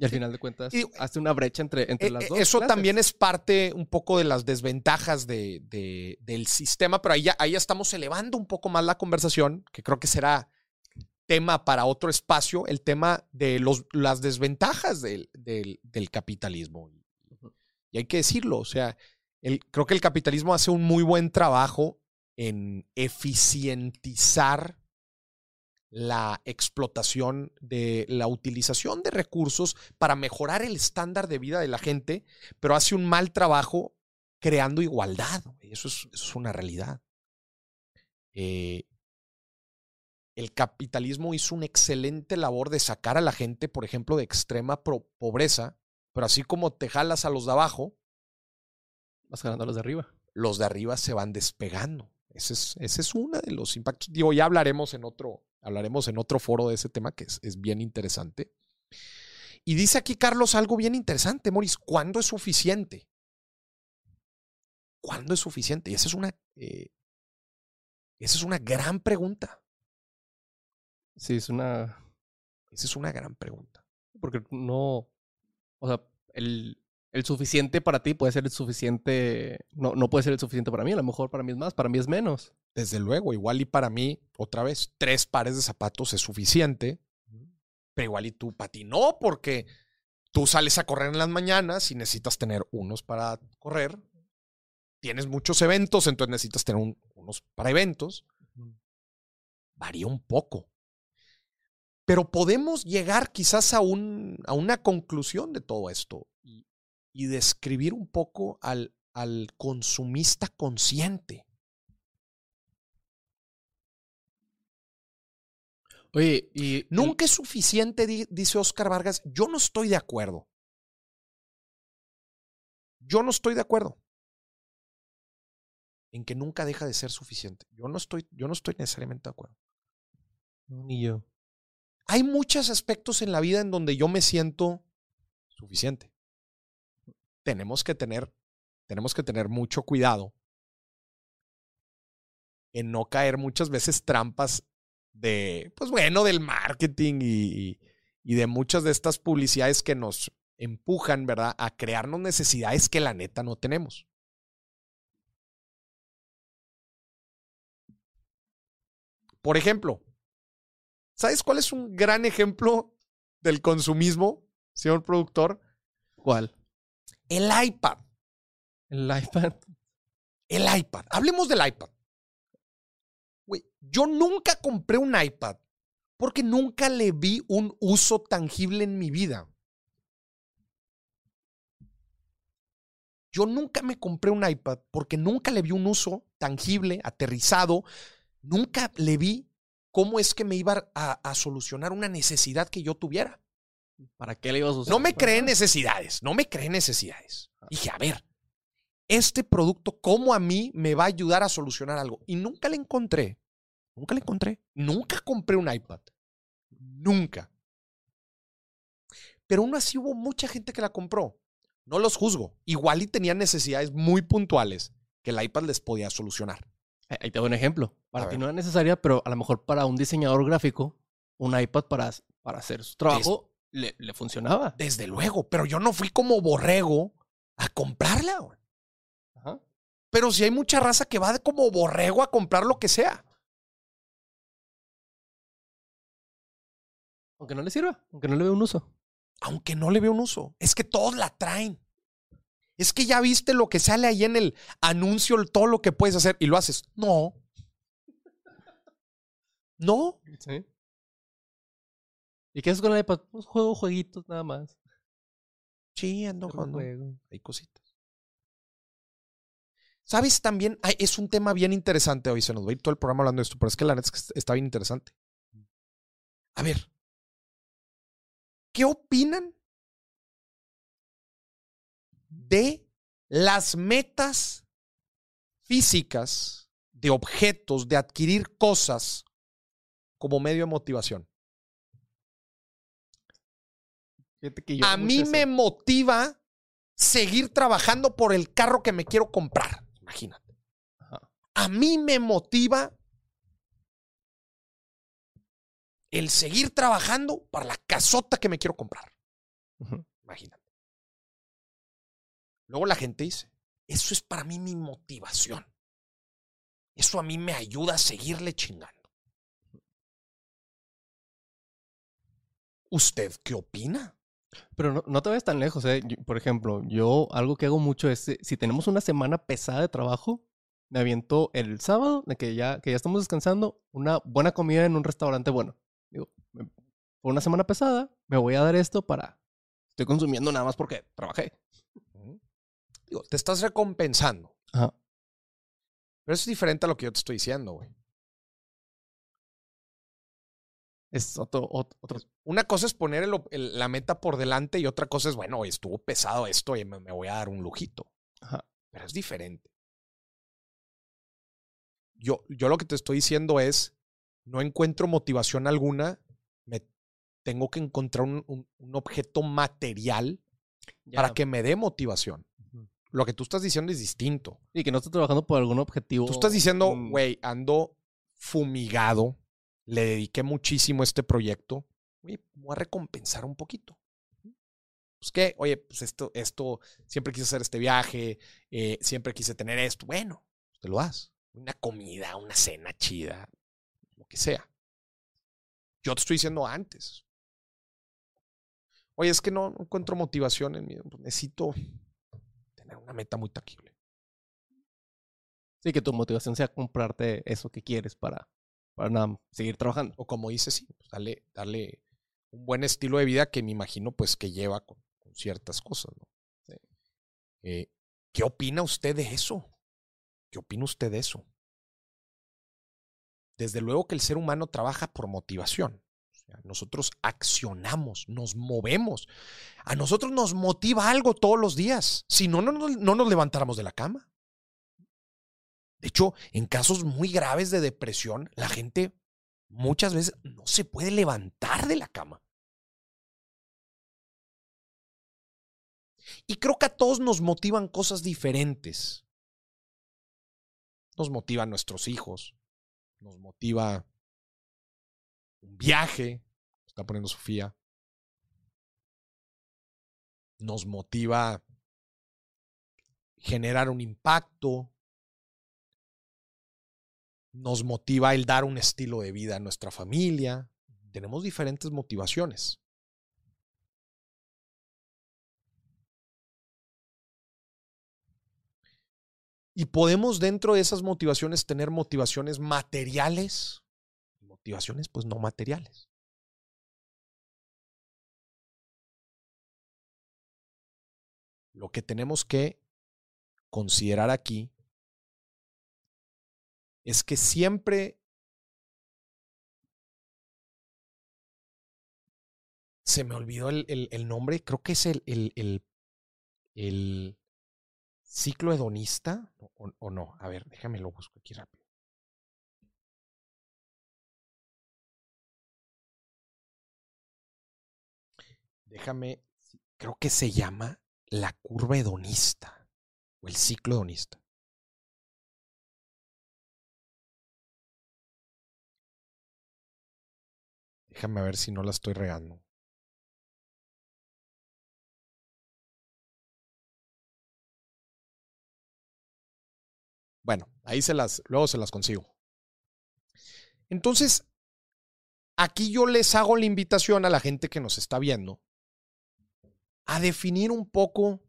Y al final de cuentas Y- hace una brecha entre, entre Eh, las eh, dos. Eso clases. también es parte un poco de las desventajas de, de- del sistema, pero ahí ya, ahí ya estamos elevando un poco más la conversación, que creo que será tema para otro espacio, el tema de los, las desventajas del, del- del capitalismo. Y hay que decirlo, o sea, el- creo que el capitalismo hace un muy buen trabajo en eficientizar la explotación de la utilización de recursos para mejorar el estándar de vida de la gente, pero hace un mal trabajo creando igualdad. Eso es, eso es una realidad. Eh, el capitalismo hizo una excelente labor de sacar a la gente, por ejemplo, de extrema pobreza, pero así como te jalas a los de abajo, Vas ganando a los de arriba. los de arriba se van despegando. Ese es, ese es uno de los impactos. Digo, ya hablaremos en otro, hablaremos en otro foro de ese tema que es, es bien interesante. Y dice aquí Carlos algo bien interesante, Moris. ¿Cuándo es suficiente? ¿Cuándo es suficiente? Y esa es una, eh, esa es una gran pregunta. Sí, es una. Esa es una gran pregunta. Porque no. O sea, el, el suficiente para ti puede ser el suficiente. No, no puede ser el suficiente para mí. A lo mejor para mí es más, para mí es menos. Desde luego, igual y para mí, otra vez, tres pares de zapatos es suficiente, pero igual y tú para ti no, porque tú sales a correr en las mañanas y necesitas tener unos para correr. Tienes muchos eventos, entonces necesitas tener un- unos para eventos. Varía un poco. Pero podemos llegar quizás a, un, a una conclusión de todo esto y, y describir un poco al, al consumista consciente. Oye, y. el- Nunca es suficiente, di- dice Oscar Vargas. Yo no estoy de acuerdo. Yo no estoy de acuerdo en que nunca deja de ser suficiente. Yo no estoy, yo no estoy necesariamente de acuerdo. Ni yo. Hay muchos aspectos en la vida en donde yo me siento suficiente. Tenemos que tener, tenemos que tener mucho cuidado en no caer muchas veces trampas de, pues bueno, del marketing y, y de muchas de estas publicidades que nos empujan, ¿verdad?, a crearnos necesidades que la neta no tenemos. Por ejemplo, ¿sabes cuál es un gran ejemplo del consumismo, señor productor? ¿Cuál? El iPad. El iPad. El iPad. Hablemos del iPad. Yo nunca compré un iPad porque nunca le vi un uso tangible en mi vida. Yo nunca me compré un iPad porque nunca le vi un uso tangible, aterrizado. Nunca le vi cómo es que me iba a, a solucionar una necesidad que yo tuviera. ¿Para qué le ibas a usar? No me creé necesidades, no me creé necesidades. Dije, a ver, este producto, ¿cómo a mí me va a ayudar a solucionar algo? Y nunca le encontré. Nunca le encontré. Nunca compré un iPad. Nunca. Pero aún así hubo mucha gente que la compró. No los juzgo. Igual y tenían necesidades muy puntuales que el iPad les podía solucionar. Ahí te doy un ejemplo. Para ti no es necesaria, pero a lo mejor para un diseñador gráfico, un iPad para, para hacer su trabajo le, le funcionaba. Desde luego, pero yo no fui como borrego a comprarla. Ajá. Pero si hay mucha raza que va de como borrego a comprar lo que sea. Aunque no le sirva, aunque no le vea un uso. aunque no le veo un uso. Es que todos la traen. Es que ya viste lo que sale ahí en el anuncio, todo lo que puedes hacer y lo haces. No. No. Sí. ¿Y qué haces con el iPad? Pues juego jueguitos nada más. Sí, ando jugando. juego. Hay cositas. ¿Sabes también? Ay, es un tema bien interesante hoy. Se nos va a ir todo el programa hablando de esto, pero es que la neta es que está bien interesante. A ver. ¿Qué opinan de las metas físicas de objetos, de adquirir cosas como medio de motivación? A mí me motiva seguir trabajando por el carro que me quiero comprar. Imagínate. A mí me motiva el seguir trabajando para la casota que me quiero comprar. Imagínate. Luego la gente dice, eso es para mí mi motivación. Eso a mí me ayuda a seguirle chingando. ¿Usted qué opina? Pero no, no te vayas tan lejos, ¿eh? Yo- por ejemplo, yo algo que hago mucho es, eh, si tenemos una semana pesada de trabajo, me aviento el sábado, de que ya, que ya estamos descansando, una buena comida en un restaurante bueno. Digo, por una semana pesada, me voy a dar esto para... Estoy consumiendo nada más porque trabajé. Digo, te estás recompensando. Ajá. Pero eso es diferente a lo que yo te estoy diciendo, güey. Es otro, ot- otro, Una cosa es poner el- el- la meta por delante y otra cosa es, bueno, estuvo pesado esto y me, me voy a dar un lujito. Ajá. Pero es diferente. Yo, yo lo que te estoy diciendo es, no encuentro motivación alguna, me tengo que encontrar un, un- un objeto material ya. para que me dé motivación. Lo que tú estás diciendo es distinto. Y que no estoy trabajando por algún objetivo. Tú estás diciendo, mm, güey, ando fumigado, le dediqué muchísimo a este proyecto, güey, voy a recompensar un poquito. Pues que, oye, pues esto, esto, siempre quise hacer este viaje, eh, siempre quise tener esto. Bueno, te lo das. Una comida, una cena chida, que sea. Yo te estoy diciendo antes. Oye, es que no, no encuentro motivación en mí. pues necesito tener una meta muy tangible. Sí, que tu motivación sea comprarte eso que quieres para, para nada, seguir trabajando. O como dices, sí, pues darle, darle un buen estilo de vida que me imagino pues que lleva con, con ciertas cosas, ¿no? Sí. Eh, ¿Qué opina usted de eso? ¿Qué opina usted de eso? Desde luego que el ser humano trabaja por motivación. Nosotros accionamos, nos movemos. A nosotros nos motiva algo todos los días. Si no, no, no nos levantáramos de la cama. De hecho, en casos muy graves de depresión, la gente muchas veces no se puede levantar de la cama. Y creo que a todos nos motivan cosas diferentes. Nos motivan nuestros hijos, nos motiva un viaje, está poniendo Sofía, nos motiva generar un impacto, nos motiva el dar un estilo de vida a nuestra familia. Tenemos diferentes motivaciones. Y podemos dentro de esas motivaciones tener motivaciones materiales motivaciones pues no materiales. Lo que tenemos que considerar aquí es que siempre se me olvidó el, el, nombre, creo que es el, el ciclo hedonista o, no. A ver, déjame lo busco aquí rápido. Déjame, creo que se llama la curva hedonista o el ciclo hedonista. Déjame ver si no la estoy regando. Bueno, ahí se las, luego se las consigo. Entonces, aquí yo les hago la invitación a la gente que nos está viendo a definir un poco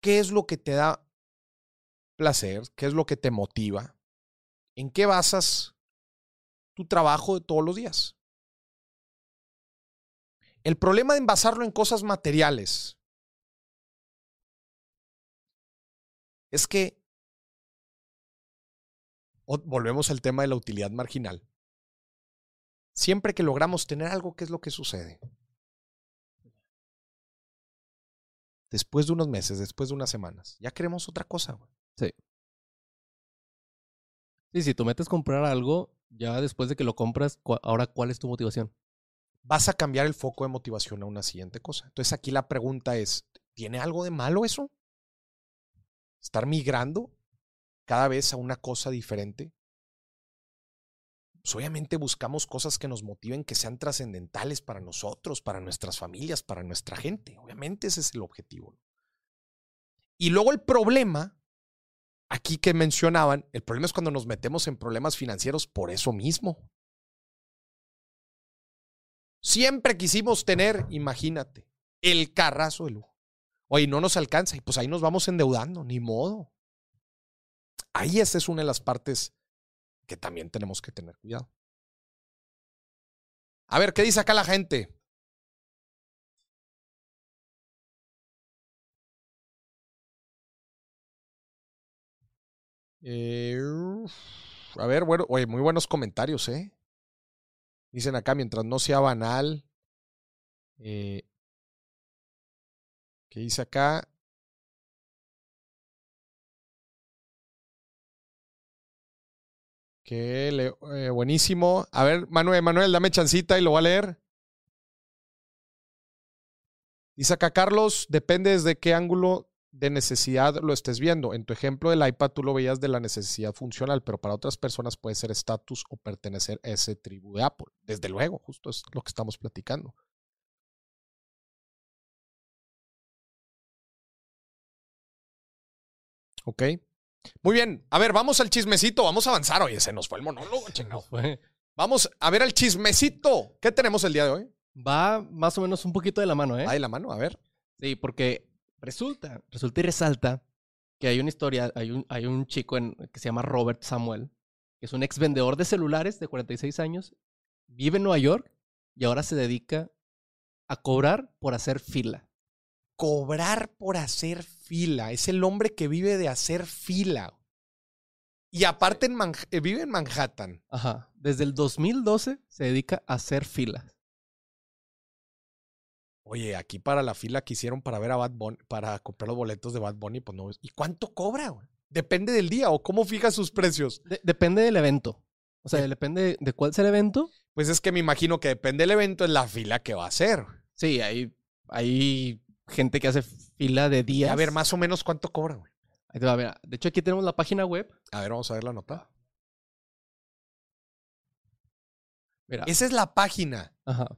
qué es lo que te da placer, qué es lo que te motiva, en qué basas tu trabajo de todos los días. El problema de envasarlo en cosas materiales es que volvemos al tema de la utilidad marginal. Siempre que logramos tener algo, ¿qué es lo que sucede? Después de unos meses, después de unas semanas, ya queremos otra cosa. Güey. Sí. Sí, si tú metes comprar algo, ya después de que lo compras, ahora ¿cuál es tu motivación? Vas a cambiar el foco de motivación a una siguiente cosa. Entonces aquí la pregunta es, ¿tiene algo de malo eso? ¿Estar migrando cada vez a una cosa diferente? Pues obviamente buscamos cosas que nos motiven, que sean trascendentales para nosotros, para nuestras familias, para nuestra gente. Obviamente ese es el objetivo. Y luego el problema, aquí que mencionaban, el problema es cuando nos metemos en problemas financieros por eso mismo. Siempre quisimos tener, imagínate, el carrazo de lujo. Oye, no nos alcanza y pues ahí nos vamos endeudando, ni modo. Ahí esa es una de las partes que también tenemos que tener cuidado. A ver, ¿qué dice acá la gente? Eh, a ver, bueno, oye, muy buenos comentarios, ¿eh? Dicen acá, mientras no sea banal. Eh, ¿Qué dice acá? Que eh, buenísimo. A ver, Manuel, Manuel, dame chancita y lo voy a leer. Dice acá Carlos, depende desde qué ángulo de necesidad lo estés viendo. En tu ejemplo del iPad tú lo veías de la necesidad funcional, pero para otras personas puede ser estatus o pertenecer a ese tribu de Apple. Desde luego, justo es lo que estamos platicando. Ok. Muy bien. A ver, vamos al chismecito. Vamos a avanzar. Oye, se nos fue el monólogo, chingado. Vamos a ver al chismecito. ¿Qué tenemos el día de hoy? Va más o menos un poquito de la mano, ¿eh? Va de la mano, a ver. Sí, porque resulta, resulta y resalta que hay una historia, hay un, hay un chico en, que se llama Robert Samuel, que es un ex vendedor de celulares de 46 años, vive en Nueva York y ahora se dedica a cobrar por hacer fila cobrar por hacer fila. Es el hombre que vive de hacer fila. Y aparte en eh, vive en Manhattan. Ajá. Desde el 2012 se dedica a hacer filas. Oye, aquí para la fila que hicieron para ver a Bad Bunny, para comprar los boletos de Bad Bunny, pues no. ¿Y cuánto cobra? Depende del día o cómo fija sus precios. depende del evento. O sea, depende de cuál es el evento. Pues es que me imagino que depende del evento en la fila que va a ser. Sí, ahí, ahí gente que hace fila de días. A ver, más o menos cuánto cobra, güey. Ahí te va, mira. De hecho, aquí tenemos la página web. A ver, vamos a ver la nota. Mira. Esa es la página. Ajá.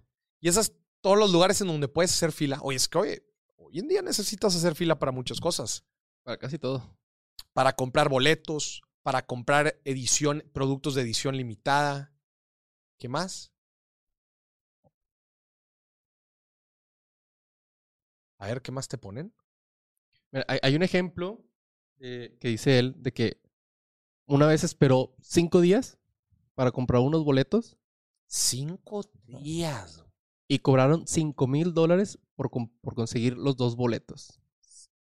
Y esas todos los lugares en donde puedes hacer fila. Oye, es que oye, hoy en día necesitas hacer fila para muchas cosas. Para casi todo. Para comprar boletos, para comprar edición, productos de edición limitada. ¿Qué más? A ver, ¿qué más te ponen? Mira, hay, hay un ejemplo eh, que dice él de que una vez esperó cinco días para comprar unos boletos Cinco días. y cobraron cinco mil dólares por, por conseguir los dos boletos.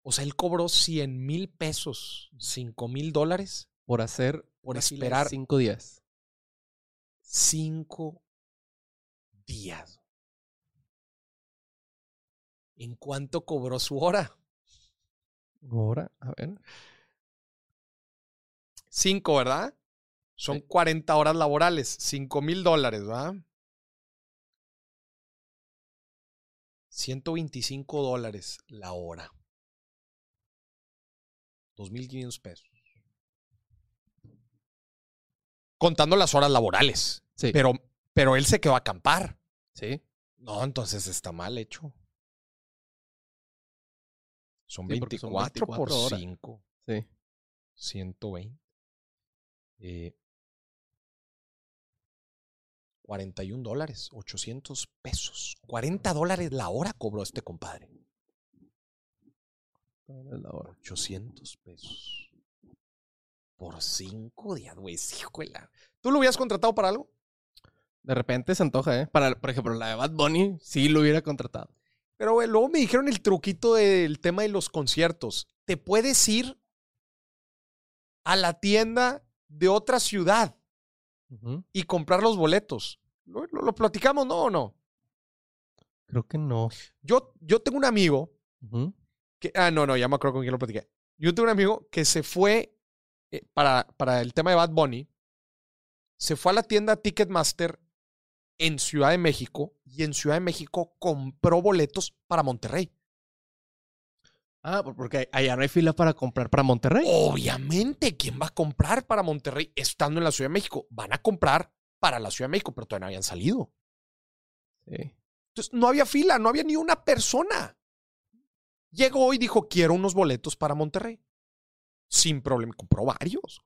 O sea, él cobró 100 mil pesos, 5 mil dólares Por hacer por esperar cinco días. cinco días. ¿En cuánto cobró su hora? Ahora, a ver. Cinco, ¿verdad? Son Sí. 40 horas laborales, 5 mil dólares, ¿verdad? 125 dólares la hora. 2.500 pesos. Contando las horas laborales. Sí. Pero, pero él se quedó a acampar. sí. No, entonces está mal hecho. Son Sí, porque son 24, por 24 horas. 5. Sí. 120. Eh, 41 dólares, 800 pesos. 40 dólares la hora cobró este compadre. La hora. 800 pesos. Por 5 días, güey. híjole. ¿Tú lo hubieras contratado para algo? De repente se antoja, ¿eh? Para, por ejemplo, la de Bad Bunny, sí lo hubiera contratado. Pero güey, luego me dijeron el truquito del tema de los conciertos. Te puedes ir a la tienda de otra ciudad y comprar los boletos. ¿Lo, lo- lo platicamos, no o no? Creo que no. Yo, yo tengo un amigo que. Ah, no, no, ya me acuerdo con quién lo platiqué. Yo tengo un amigo que se fue eh, para, para el tema de Bad Bunny. Se fue a la tienda Ticketmaster en Ciudad de México y en Ciudad de México compró boletos para Monterrey. Ah, por- porque allá no hay fila para comprar para Monterrey. Obviamente, ¿quién va a comprar para Monterrey estando en la Ciudad de México? Van a comprar para la Ciudad de México, pero todavía no habían salido. Sí. Entonces, no había fila, no había ni una persona. Llegó y dijo, quiero unos boletos para Monterrey. Sin problema, compró varios.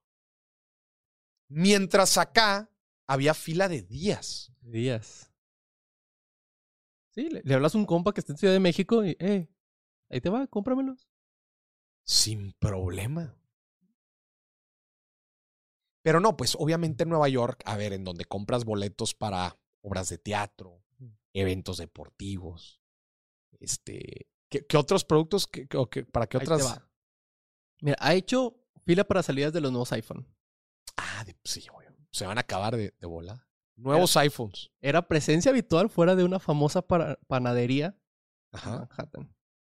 Mientras acá había fila de días. Días. Sí, le, le hablas a un compa que está en Ciudad de México y, eh, ahí te va, cómpramelos. Sin problema. Pero no, pues obviamente en Nueva York, a ver, en donde compras boletos para obras de teatro, eventos deportivos, este, ¿qué, qué otros productos? ¿Qué- qué- o qué- ¿Para qué Ahí te otras? va. Mira, ha hecho fila para salidas de los nuevos iPhone. Ah, de- sí, güey, se van a acabar de, de bola. Nuevos iPhones. Era presencia habitual fuera de una famosa para- panadería en. Manhattan.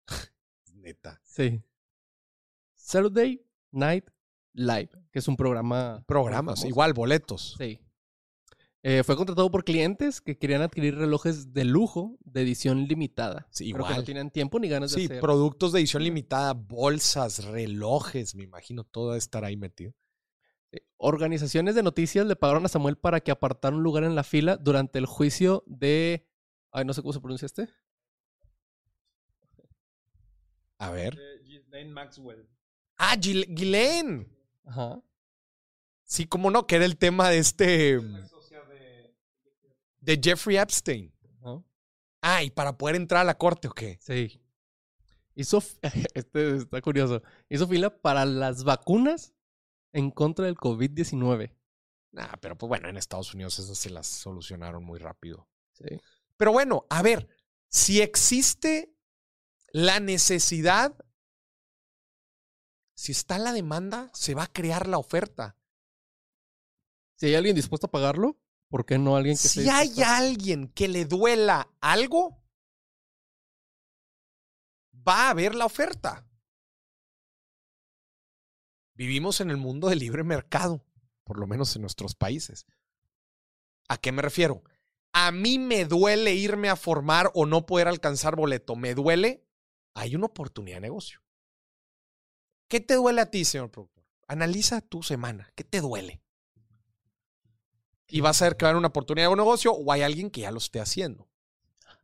Neta. Sí. Saturday Night Live, que es un programa. Programas, igual, boletos. Sí. Eh, fue contratado por clientes que querían adquirir relojes de lujo de edición limitada. Sí, Pero que no igual. tenían tiempo ni ganas de Sí, hacer. productos de edición limitada, bolsas, relojes, me imagino todo estar ahí metido. Organizaciones de noticias le pagaron a Samuel para que apartara un lugar en la fila durante el juicio de. Ay, no sé cómo se pronuncia este. A ver. Ghislaine Maxwell. Ah, Gil- Ghislaine. Ajá. Sí, cómo no, que era el tema de este. Socia de. Jeffrey Epstein. Ajá. Ah, y para poder entrar a la corte, ¿o qué? Sí. Hizo. Este está curioso. Hizo fila para las vacunas en contra del COVID-19. Nah, pero pues bueno, en Estados Unidos esas se las solucionaron muy rápido. Sí. Pero bueno, a ver, si existe la necesidad, si está la demanda, se va a crear la oferta. Si hay alguien dispuesto a pagarlo, ¿por qué no alguien que Si hay alguien que le duela algo, va a haber la oferta. Vivimos en el mundo del libre mercado, por lo menos en nuestros países. ¿A qué me refiero? A mí me duele irme a formar o no poder alcanzar boleto. Me duele hay una oportunidad de negocio. ¿Qué te duele a ti, señor productor? Analiza tu semana. ¿Qué te duele? Y vas a ver que va a haber una oportunidad de un negocio o hay alguien que ya lo esté haciendo.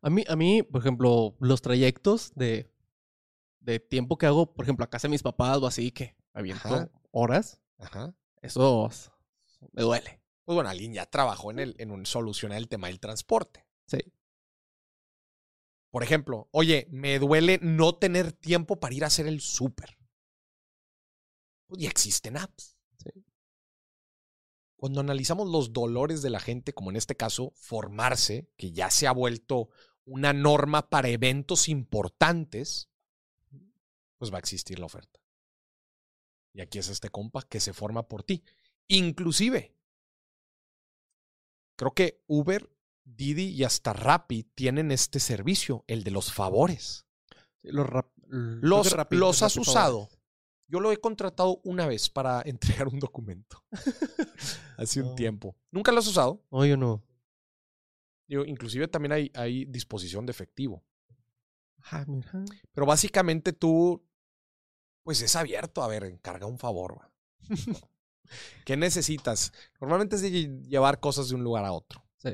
A mí, a mí, por ejemplo, los trayectos de, de tiempo que hago, por ejemplo, a casa de mis papás o así, que aviento Ajá. horas, Ajá. eso me duele. Pues bueno, alguien ya trabajó en, el, en un, solucionar el tema del transporte. Sí. Por ejemplo, oye, me duele no tener tiempo para ir a hacer el súper. Pues ya existen apps. Sí. Cuando analizamos los dolores de la gente, como en este caso, formarse, que ya se ha vuelto una norma para eventos importantes, pues va a existir la oferta. Y aquí es este compa que se forma por ti. Inclusive, creo que Uber, Didi y hasta Rappi tienen este servicio, el de los favores. Los, rap- Los, Rappi- los has Rappi usado. favores. Yo lo he contratado una vez para entregar un documento. Hace un tiempo. ¿Nunca lo has usado? No, yo no. Digo, inclusive también hay, hay disposición de efectivo. Ah, mira. Pero básicamente tú, pues es abierto. A ver, encarga un favor. ¿Qué necesitas? Normalmente es de llevar cosas de un lugar a otro. Sí.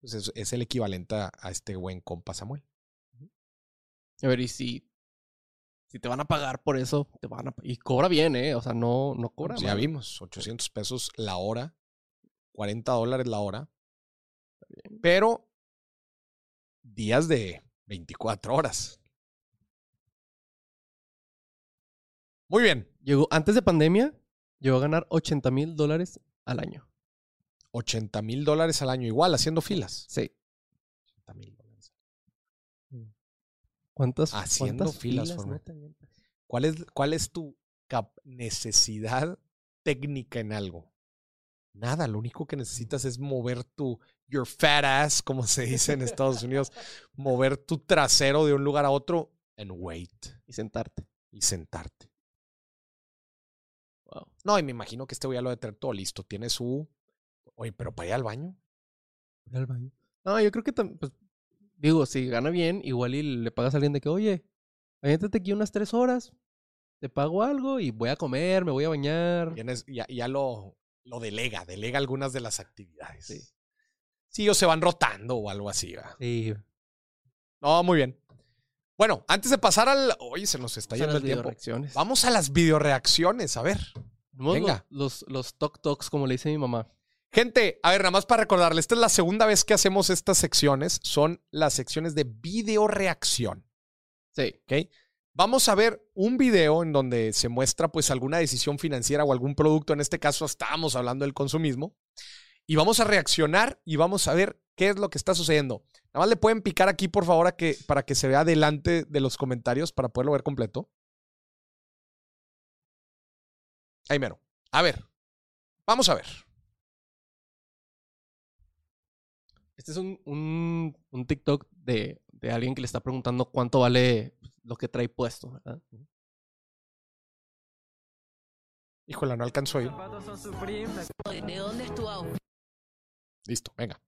Pues es, es el equivalente a, a este buen compa Samuel. A ver, y si, si te van a pagar por eso, te van a y cobra bien, ¿eh? O sea, no, no cobra Pues ya mal. vimos, 800 pesos la hora, 40 dólares la hora, pero días de 24 horas. Muy bien, Llegó, antes de pandemia, llegó a ganar 80 mil dólares al año. 80 mil dólares al año, igual haciendo filas. Sí. 80 mil dólares. ¿Cuántas, Haciendo cuántas filas, filas, no? ¿Cuál es, cuál es tu necesidad técnica en algo? Nada, lo único que necesitas es mover tu your fat ass, como se dice en Estados Unidos, mover tu trasero de un lugar a otro and wait Y sentarte. y sentarte. Wow. No, y me imagino que este güey ya lo debe tener todo listo. Tiene su. Oye, pero para ir al baño. Ir al baño. No, yo creo que pues, digo, si gana bien, igual y le pagas a alguien de que, oye, aviéntate aquí unas tres horas, te pago algo y voy a comer, me voy a bañar. Tienes- ya, ya lo, lo delega, delega algunas de las actividades. Sí. Sí, o se van rotando o algo así. Sí. No, muy bien. Bueno, antes de pasar al. Oye, se nos está yendo el tiempo. Vamos a las videoreacciones, a ver. Venga. Los, los, los talk talks, como le dice mi mamá. Gente, a ver, nada más para recordarles, esta es la segunda vez que hacemos estas secciones. Son las secciones de videoreacción. Sí. ¿ok? Vamos a ver un video en donde se muestra pues alguna decisión financiera o algún producto. En este caso estábamos hablando del consumismo. Y vamos a reaccionar y vamos a ver qué es lo que está sucediendo. Nada más le pueden picar aquí, por favor, a que, para que se vea delante de los comentarios para poderlo ver completo. Ahí mero. A ver. Vamos a ver. Este es un, un, un TikTok de, de alguien que le está preguntando cuánto vale lo que trae puesto. ¿verdad? Híjole, no alcanzó ahí. zapatos son Supreme. ¿De dónde es tu Listo, venga.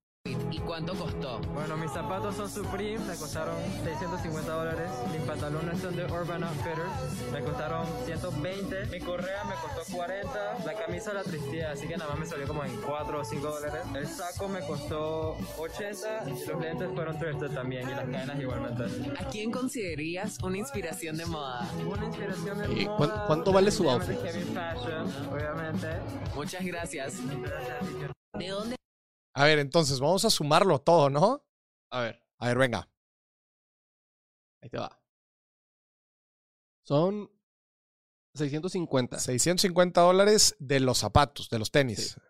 y cuánto costó? Bueno, mis zapatos son Supreme, me costaron 650 dólares. Mis pantalones son de Urban Outfitters, me costaron 120. Mi correa me costó 40. La camisa la tristeza, así que nada más me salió como en 4 o 5 dólares. El saco me costó 80 y los lentes fueron thrifted también y las cadenas igualmente. ¿A quién considerarías una inspiración de moda? Una inspiración de ¿Y moda, cuán- cuánto vale su outfit? Kevin Fashion, obviamente. Muchas gracias. ¿De dónde A ver, entonces vamos a sumarlo todo, ¿no? A ver, A ver, venga. ahí te va. Son 650. 650 dólares de los zapatos, de los tenis. Sí.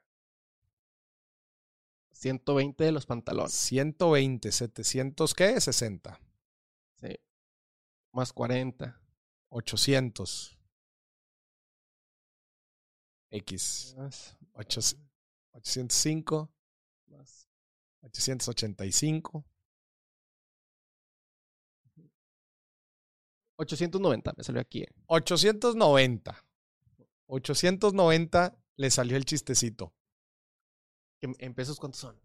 120 de los pantalones. 120, 700, ¿qué? 60. Sí. Más 40. 800. X. Más, 8, 805. Más 885. 890 me salió aquí. eh. 890. 890 le salió el chistecito. ¿En, pesos cuántos son?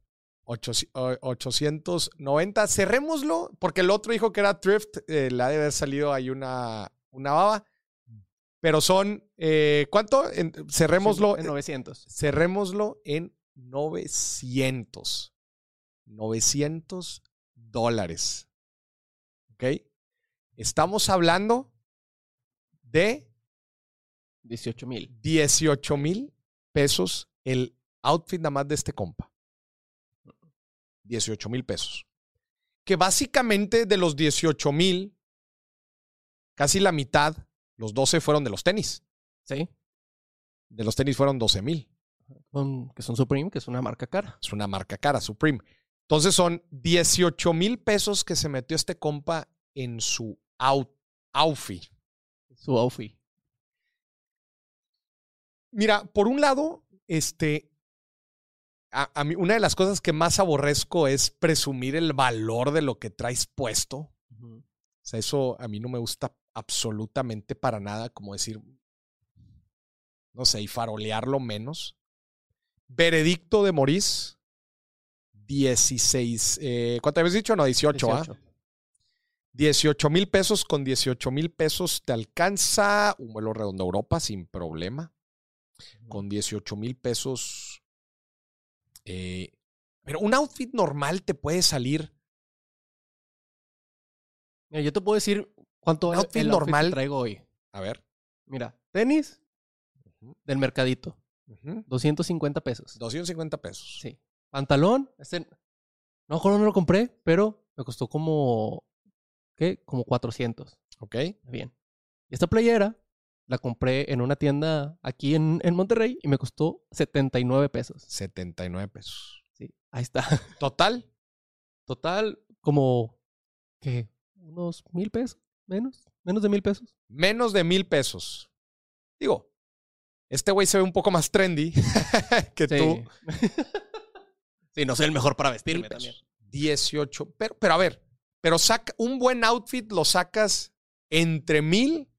Ocho- o- 890. Cerrémoslo, porque el otro dijo que era thrift. eh, le ha de haber salido ahí una, una baba. Pero son, eh, ¿cuánto? En- cerrémoslo, En 900. cerrémoslo en 900. 900 dólares. ¿Ok? Estamos hablando de 18 mil. 18 mil pesos el outfit nada más de este compa. 18 mil pesos. Que básicamente de los 18 mil, casi la mitad, los 12 fueron de los tenis. Sí. De los tenis fueron 12 mil. Que son Supreme, que es una marca cara. Es una marca cara, Supreme. Entonces son 18 mil pesos que se metió este compa en su out, outfit. Su outfit. Mira, por un lado, este, a, a mí una de las cosas que más aborrezco es presumir el valor de lo que traes puesto. O sea, eso a mí no me gusta absolutamente para nada, como decir, no sé, y farolearlo menos. Veredicto de Morís, 16, eh, ¿cuánto habías dicho? No, 18, ¿ah? 18. 18 mil pesos con 18 mil pesos te alcanza un vuelo redondo a Europa sin problema. Con 18 mil pesos. eh, pero un outfit normal te puede salir. Mira, yo te puedo decir cuánto vale outfit el outfit normal. que traigo hoy. A ver. Mira, tenis del mercadito, ujú, 250 pesos. 250 pesos. Sí. Pantalón, este, no dónde lo compré, pero me costó como, ¿qué? Como 400. Ok. Bien. Y esta playera la compré en una tienda aquí en, en Monterrey y me costó 79 pesos. 79 pesos. Sí, ahí está. Total. Total, como, ¿qué? Unos mil pesos, menos, menos de mil pesos. Menos de mil pesos. Digo, este güey se ve un poco más trendy que Sí. tú. sí, no soy el mejor para vestirme también. pesos. 18. Pero, pero a ver, pero saca un buen outfit lo sacas entre mil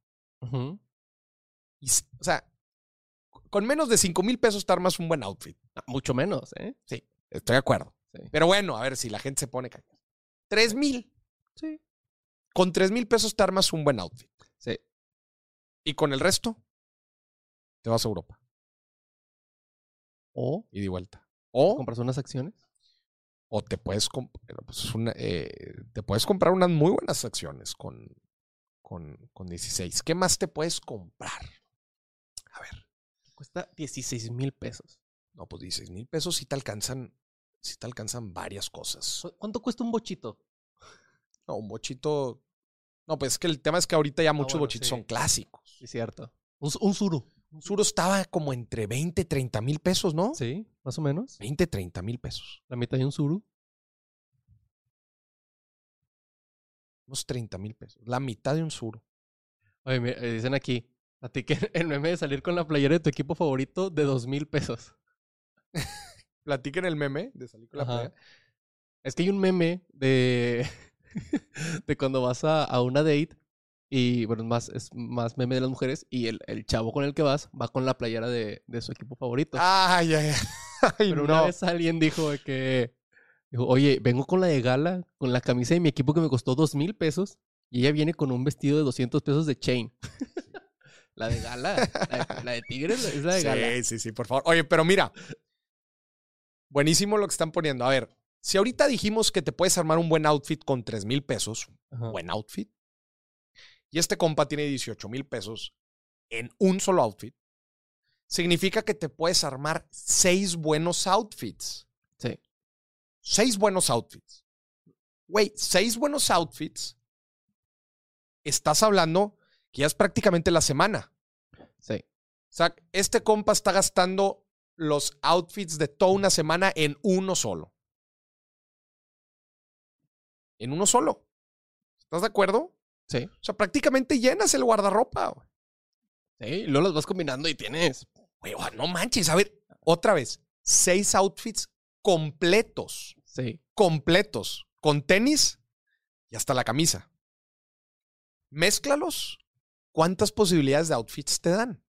y, o sea, con menos de 5 mil pesos te armas un buen outfit. Ah, Mucho menos, ¿eh? Estoy de acuerdo. Sí. Pero bueno, a ver si la gente se pone cañón. 3 mil. Sí. Con 3 mil pesos te armas un buen outfit. Sí. Y con el resto, te vas a Europa O y de vuelta. O, compras unas acciones. o te, puedes comp- pues, una- eh, te puedes comprar unas muy buenas acciones con, con, con 16. ¿Qué más te puedes comprar? A ver. Cuesta 16 mil pesos. No, pues 16 mil pesos sí te alcanzan, sí te alcanzan varias cosas. ¿Cu- ¿Cuánto cuesta un bochito? No, un bochito. No, pues es que el tema es que ahorita ya muchos Ah, bueno, bochitos sí. son clásicos. Sí, cierto. Un, un suru. Un suro estaba como entre 20, 30 mil pesos, ¿no? Sí, más o menos. 20, 30 mil pesos. La mitad de un suru. Unos 30 mil pesos. La mitad de un suro. Oye, mira, eh, dicen aquí, a ti que el meme de salir con la playera de tu equipo favorito de dos mil pesos. Platiquen el meme de salir con la playa. Es que hay un meme de, de cuando vas a, a una date y, bueno, es más, es más meme de las mujeres y el, el chavo con el que vas va con la playera de, de su equipo favorito. Ay, ay, ay. Pero una vez alguien dijo que, dijo, oye, vengo con la de gala, con la camisa de mi equipo que me costó dos mil pesos y ella viene con un vestido de 200 pesos de chain. la de gala, la de, la de tigres es la de gala. Sí, sí, sí, por favor. Oye, pero mira. Buenísimo lo que están poniendo. A ver, si ahorita dijimos que te puedes armar un buen outfit con 3 mil pesos, Ajá. buen outfit, y este compa tiene 18 mil pesos en un solo outfit, significa que te puedes armar seis buenos outfits. Sí. Seis buenos outfits. Güey, seis buenos outfits. Estás hablando que ya es prácticamente la semana. Sí. O sea, este compa está gastando los outfits de toda una semana en uno solo. En uno solo. ¿Estás de acuerdo? Sí. O sea, prácticamente llenas el guardarropa. güey. Sí, y luego las vas combinando y tienes. Güey, oh, no manches. A ver, otra vez. Seis outfits completos. Sí. Completos. Con tenis y hasta la camisa. Mézclalos. ¿Cuántas posibilidades de outfits te dan?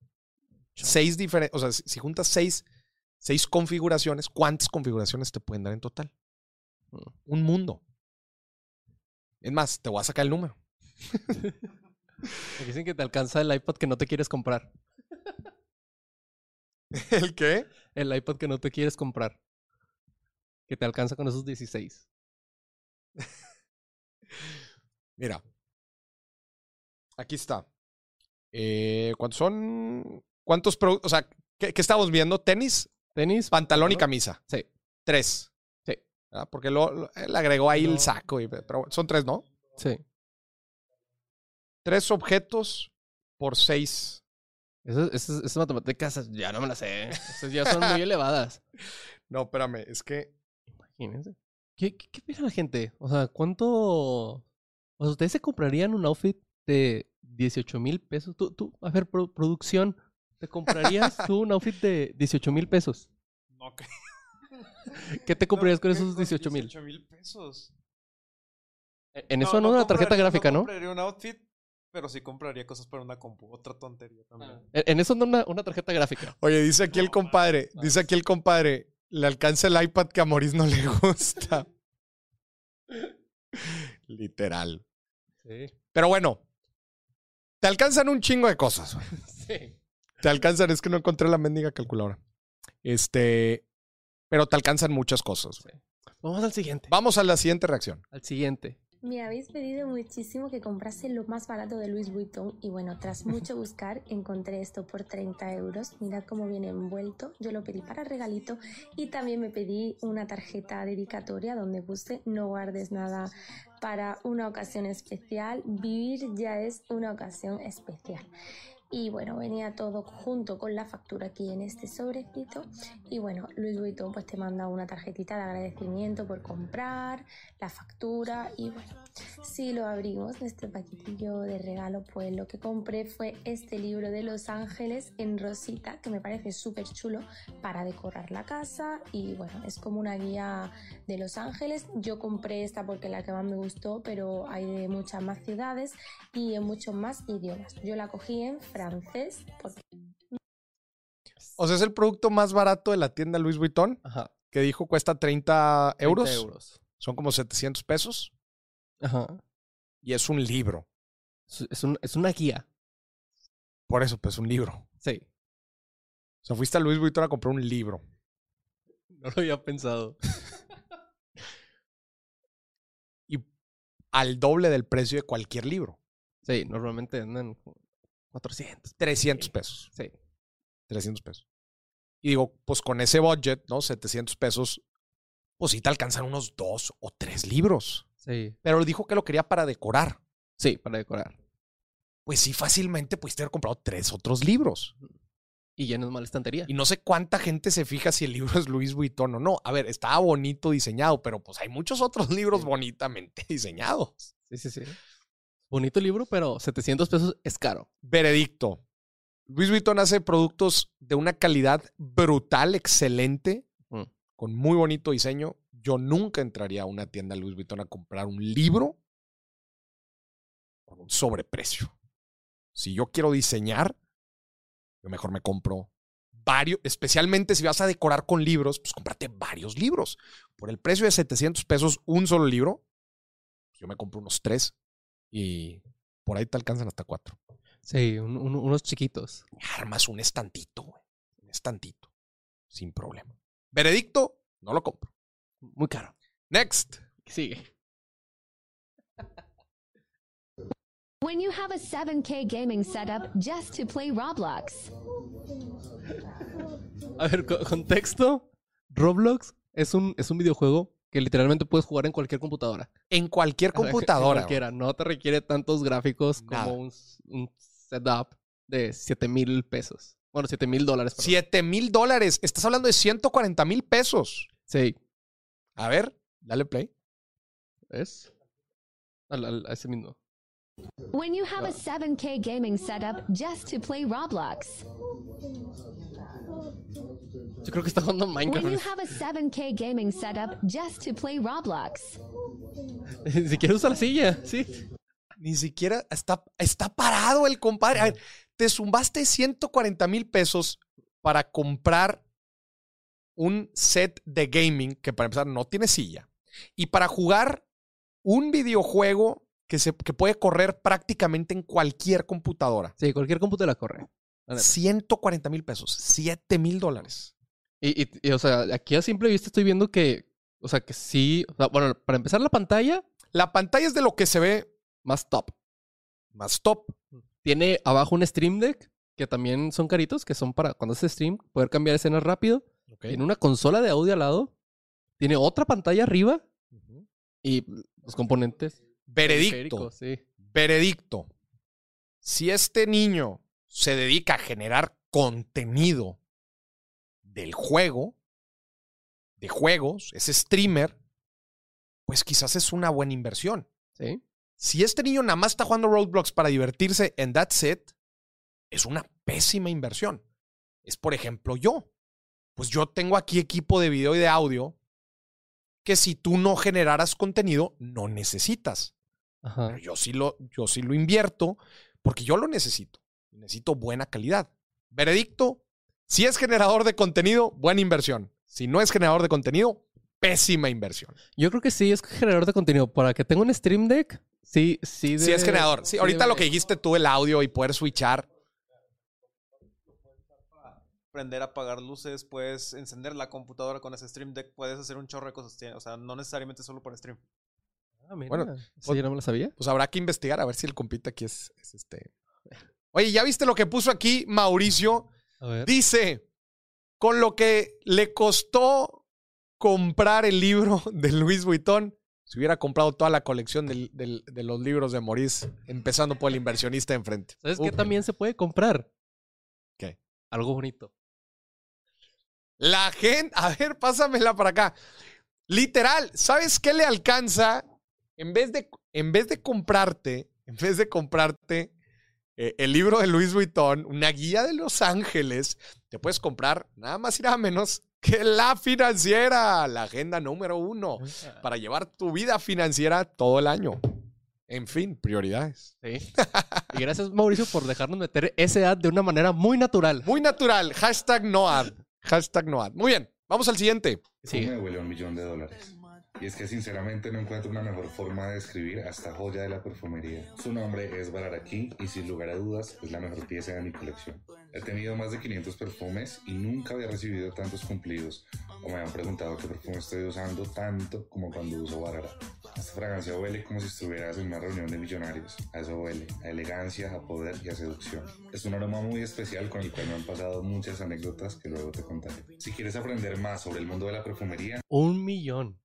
Seis diferentes. O sea, si si juntas seis, seis configuraciones, ¿cuántas configuraciones te pueden dar en total? Mm. Un mundo. Es más, te voy a sacar el número. Me dicen que te alcanza el iPad que no te quieres comprar. ¿El qué? El iPad que no te quieres comprar. Que te alcanza con esos 16. Mira. Aquí está. Eh, ¿Cuántos son? ¿Cuántos productos? O sea, ¿qué, qué estamos viendo? ¿Tenis? Tenis. Pantalón y camisa. Sí. Tres. Sí. ¿verdad? Porque lo, lo- él agregó ahí No. el saco. y- pero bueno, son tres, ¿no? Sí. Tres objetos por seis. Esas, matemáticas ya no me las sé. Esas ya son muy elevadas. No, espérame, es que. Imagínense. ¿Qué, qué, qué piensa la gente? O sea, ¿cuánto. O sea, ¿ustedes se comprarían un outfit de 18 mil pesos? Tú, tú, a ver, pro- producción, ¿te comprarías tú un outfit de 18 mil pesos? No, que- ¿Qué te comprarías no, con esos 18 mil? 18 mil pesos. En eso no, una tarjeta gráfica, ¿no? compraría un outfit, pero sí compraría cosas para una compu. Otra tontería también. En, en eso no una, una tarjeta gráfica. Oye, dice aquí el No, compadre. Dice aquí el compadre. Le alcanza el iPad que a Maurice no le gusta. Literal. Sí. Pero bueno. Te alcanzan un chingo de cosas. Sí. Te alcanzan, es que no encontré la mendiga calculadora. Este. Pero te alcanzan muchas cosas. Vamos al siguiente. Vamos a la siguiente reacción. Al siguiente. Me habéis pedido muchísimo que comprase lo más barato de Louis Vuitton y bueno, tras mucho buscar encontré esto por 30 euros. Mirad cómo viene envuelto. Yo lo pedí para regalito y también me pedí una tarjeta dedicatoria donde puse no guardes nada para una ocasión especial. Vivir ya es una ocasión especial. Y bueno, venía todo junto con la factura aquí en este sobrecito. Y bueno, Louis Vuitton pues te manda una tarjetita de agradecimiento por comprar, la factura y bueno, si lo abrimos, nuestro paquetillo de regalo, pues lo que compré fue este libro de Los Ángeles en rosita, que me parece súper chulo para decorar la casa y bueno, es como una guía de Los Ángeles. Yo compré esta porque la que más me gustó, pero hay de muchas más ciudades y en muchos más idiomas. Yo la cogí en francés porque O sea, es el producto más barato de la tienda Louis Vuitton, Ajá. que dijo cuesta 30 euros. 30 euros. Son como 700 pesos. Ajá. Y es un libro. Es, un- es una guía. Por eso, pues, un libro. Sí. O sea, fuiste a Louis Vuitton a comprar un libro. No lo había pensado. Y al doble del precio de cualquier libro. Sí, normalmente andan 400. 300 pesos. Sí. 300 pesos. Y digo, pues con ese budget, ¿no? 700 pesos, pues sí te alcanzan unos dos o tres libros. Sí. Pero dijo que lo quería para decorar. Sí, para decorar. Pues sí, fácilmente pudiste haber comprado tres otros libros. Y ya no es mala estantería. Y no sé cuánta gente se fija si el libro es Louis Vuitton o no. A ver, estaba bonito diseñado, pero pues hay muchos otros libros Sí. bonitamente diseñados. Sí, sí, sí. Bonito libro, pero 700 pesos es caro. Veredicto. Louis Vuitton hace productos de una calidad brutal, excelente, Mm. con muy bonito diseño. Yo nunca entraría a una tienda Louis Vuitton a comprar un libro con un sobreprecio. Si yo quiero diseñar, yo mejor me compro varios, especialmente si vas a decorar con libros, pues cómprate varios libros. Por el precio de 700 pesos, un solo libro, yo me compro unos tres y por ahí te alcanzan hasta cuatro. Sí, un- un- unos chiquitos. armas un estantito, güey. Un estantito. Sin problema. Veredicto, no lo compro. Muy caro. Next. Sigue. When you have a 7K gaming setup just to play Roblox. A ver, co- contexto. Roblox es un, es un videojuego que literalmente puedes jugar en cualquier computadora. En cualquier sea, en computadora. cualquiera. No te requiere tantos gráficos Nada. como un, un setup de 7 mil pesos. Bueno, 7 mil dólares. perdón. 7 mil dólares. Estás hablando de 140 mil pesos. Sí. A ver, dale play. ¿Es? Al- al- a ese mismo. When you have a 7K gaming setup just to play Roblox. Yo creo que está jugando When you Minecraft. have a 7K gaming setup just to play Roblox. Ni siquiera usa la silla. Sí. Ni siquiera está, está parado el compadre. A ver, te zumbaste 140 mil pesos para comprar un set de gaming que para empezar no tiene silla. Y para jugar un videojuego que, se, que puede correr prácticamente en cualquier computadora. Sí, cualquier computadora corre. La neta. 140 mil pesos, 7 mil dólares. Y, y- y, o sea, aquí a simple vista estoy viendo que, o sea, que sí. o sea, bueno, para empezar, la pantalla La pantalla es de lo que se ve más top. más top. Tiene abajo un Stream Deck, que también son caritos, que son para cuando haces stream, poder cambiar escenas rápido. Tiene una consola de audio al lado. Tiene otra pantalla arriba. Y los componentes. Veredicto. Sí. Veredicto. Si este niño se dedica a generar contenido del juego, de juegos, es streamer, pues quizás es una buena inversión. Sí. Si este niño nada más está jugando Roadblocks para divertirse en that's it, es una pésima inversión. Es, por ejemplo, yo. Pues yo tengo aquí equipo de video y de audio que si tú no generaras contenido, no necesitas. Ajá. Pero yo sí lo, yo sí lo invierto porque yo lo necesito. Necesito buena calidad. Veredicto, si es generador de contenido, buena inversión. Si no es generador de contenido, pésima inversión. Yo creo que sí es generador de contenido. Para que tenga un Stream Deck, sí, sí. Si debe- es generador. Sí, ahorita lo que dijiste tú, el audio y poder switchar. Prender, apagar luces, puedes encender la computadora con ese Stream Deck, puedes hacer un chorro de cosas. O sea, no necesariamente solo por stream. Ah, mira. Bueno, Eso yo no me lo sabía. Pues habrá que investigar a ver si el compita aquí es, es este. Oye, ¿ya viste lo que puso aquí Mauricio? A ver. Dice, con lo que le costó comprar el libro de Luis Vuitton, si hubiera comprado toda la colección del- del- de los libros de Maurice, empezando por el inversionista de enfrente. ¿Sabes qué también se puede comprar? ¿Qué? Algo bonito. La gente, a ver, pásamela para acá. Literal, ¿sabes qué le alcanza? En vez de, en vez de comprarte, en vez de comprarte eh, el libro de Luis Vuitton, una guía de Los Ángeles, te puedes comprar nada más y nada menos que la financiera, la agenda número uno, para llevar tu vida financiera todo el año. En fin, prioridades. Sí. y gracias, Mauricio, por dejarnos meter ese ad de una manera muy natural. Muy natural, hashtag no ad. Hashtag no ad. Muy bien, vamos al siguiente. Sí. me huele a un millón de dólares. Y es que sinceramente no encuentro una mejor forma de describir a esta joya de la perfumería. Su nombre es Bararaki y sin lugar a dudas es la mejor pieza de mi colección. He tenido más de 500 perfumes y nunca había recibido tantos cumplidos o me han preguntado qué perfume estoy usando tanto como cuando uso Barara. Esta fragancia huele como si estuvieras en una reunión de millonarios. A eso huele, a elegancia, a poder y a seducción. Es un aroma muy especial con el cual me han pasado muchas anécdotas que luego te contaré. Si quieres aprender más sobre el mundo de la perfumería, Un millón.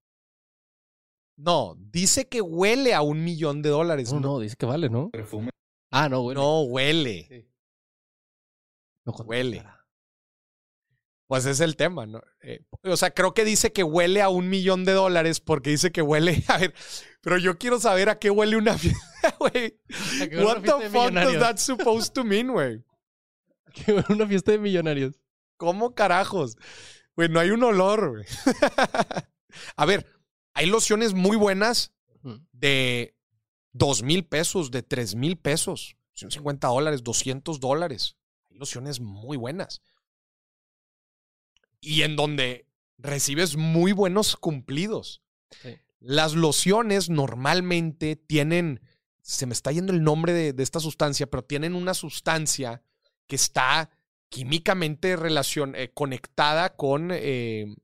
No, dice que huele a un millón de dólares. No, no, dice que vale, ¿no? perfume Ah, no, güey. No huele. Sí. No Huele. costará. Pues es el tema, ¿no? Eh, o sea, creo que dice que huele a un millón de dólares porque dice que huele. A ver, pero yo quiero saber a qué huele una fiesta, güey. ¿A qué huele What the fuck does that supposed to mean, güey? Que huele una fiesta de millonarios. ¿Cómo carajos? Güey, no hay un olor, güey. a ver, hay lociones muy buenas de dos mil pesos, de tres mil pesos, 150 dólares, 200 dólares. Hay lociones muy buenas. Y en donde recibes muy buenos cumplidos. Sí. Las lociones normalmente tienen, se me está yendo el nombre de, de esta sustancia, pero tienen una sustancia que está químicamente relacion- eh, conectada con, eh,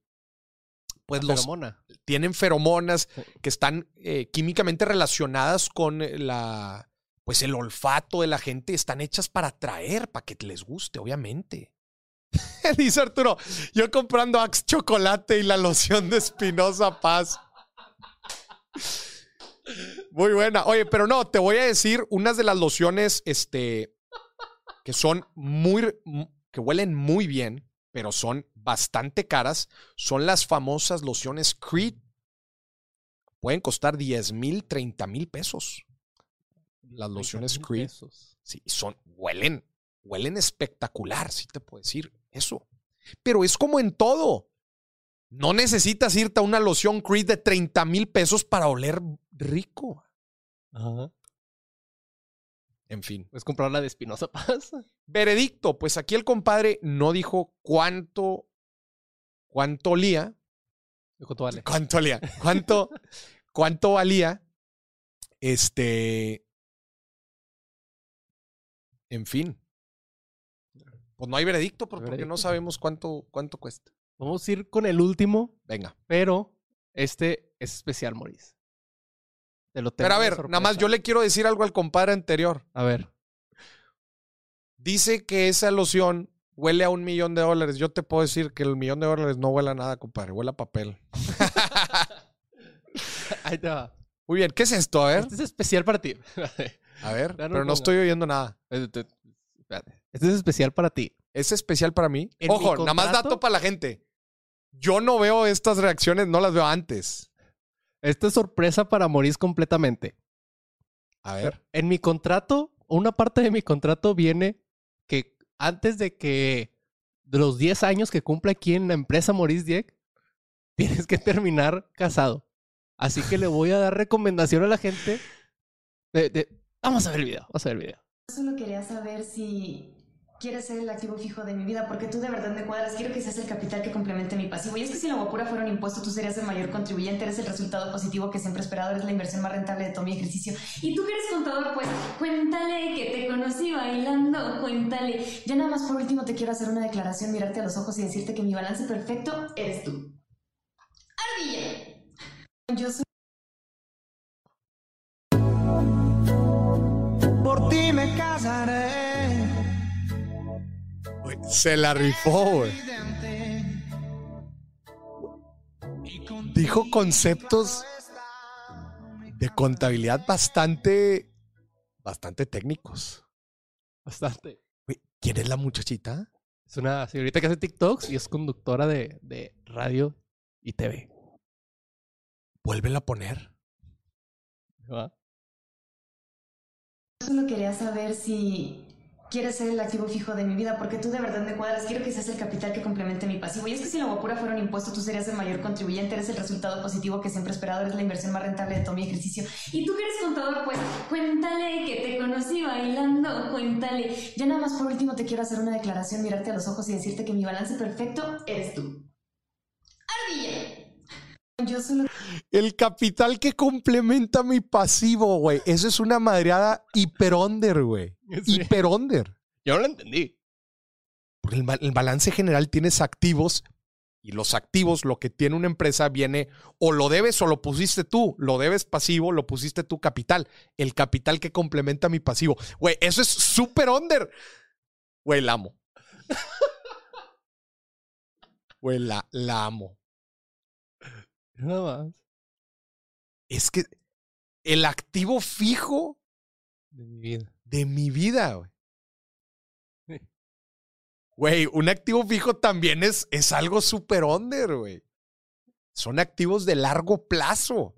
pues La los, feromona. tienen feromonas que están eh, químicamente relacionadas con la, pues el olfato de la gente, están hechas para atraer, para que les guste, obviamente. Dice Arturo, yo comprando Axe Chocolate y la loción de Espinosa Paz. Muy buena. Oye, pero no, te voy a decir unas de las lociones, este, que son muy, que huelen muy bien, pero son bastante caras, son las famosas lociones Creed. Pueden costar 10 mil, 30 mil pesos. Las lociones 30,000 Creed. pesos. Sí, son, huelen, huelen espectacular, sí te puedo decir eso. Pero es como en todo. No necesitas irte a una loción Creed de 30 mil pesos para oler rico. Ajá. En fin. Puedes comprar la de Espinosa Paz. Veredicto, pues aquí el compadre no dijo cuánto, cuánto olía, ¿Cuánto vale? ¿Cuánto valía? ¿Cuánto, cuánto valía? Este. En fin. Pues no hay veredicto por- porque no sabemos cuánto, cuánto cuesta. Vamos a ir con el último, Venga. pero este es especial, Maurice. Te lo tengo Pero a ver, nada más yo le quiero decir algo al compadre anterior. A ver, Dice que esa loción huele a un millón de dólares. Yo te puedo decir que el millón de dólares no huele a nada, compadre. Huele a papel. ahí te va. Muy bien. ¿Qué es esto? A ver. Este es especial para ti. A ver. No Pero no estoy oyendo nada. Espérate. Este es especial para ti. ¿Es especial para mí? Ojo, nada más dato para la gente. Yo no veo estas reacciones, no las veo antes. Esta es sorpresa para Maurice completamente. A ver. En mi contrato, una parte de mi contrato viene que antes de que de los 10 años que cumple aquí en la empresa Maurice Dieck, tienes que terminar casado. Así que le voy a dar recomendación a la gente. de- de- Vamos a ver el video, vamos a ver el video. Solo quería saber si quieres ser el activo fijo de mi vida, porque tú de verdad me cuadras. Quiero que seas el capital que complemente mi pasivo. Y es que si la guapura fuera un impuesto, tú serías el mayor contribuyente, eres el resultado positivo que siempre he esperado, eres la inversión más rentable de todo mi ejercicio. Y tú que eres contador, pues cuéntale que te conocí bailando, cuéntale. Ya nada más por último te quiero hacer una declaración, mirarte a los ojos y decirte que mi balance perfecto eres tú. Ardilla. Yo soy Se la rifó, güey. Dijo conceptos de contabilidad bastante, bastante técnicos. Bastante. ¿Quién es la muchachita? Es una señorita que hace TikToks y es conductora de, de radio y TV. Vuélvela a poner. ¿va? Solo quería saber si quieres ser el activo fijo de mi vida, porque tú de verdad me cuadras. Quiero que seas el capital que complemente mi pasivo. Y es que si la guapura fuera un impuesto, tú serías el mayor contribuyente, eres el resultado positivo que siempre he esperado, eres la inversión más rentable de todo mi ejercicio. Y tú que eres contador, pues cuéntale que te conocí bailando, cuéntale. Ya nada más por último te quiero hacer una declaración, mirarte a los ojos y decirte que mi balance perfecto eres tú. Ardilla. Yo solo El capital que complementa mi pasivo, güey. Eso es una madreada hiper-under, güey. Sí. Hiper-under. Yo no lo entendí. Porque el balance general tienes activos y los activos, lo que tiene una empresa viene o lo debes o lo pusiste tú. Lo debes pasivo, lo pusiste tú capital. El capital que complementa mi pasivo. Güey, eso es súper under. Güey, la amo. Güey, la, la amo. Nada más. Es que el activo fijo De mi vida. de mi vida, güey. Güey, un activo fijo también es, es algo super under, güey. Son activos de largo plazo.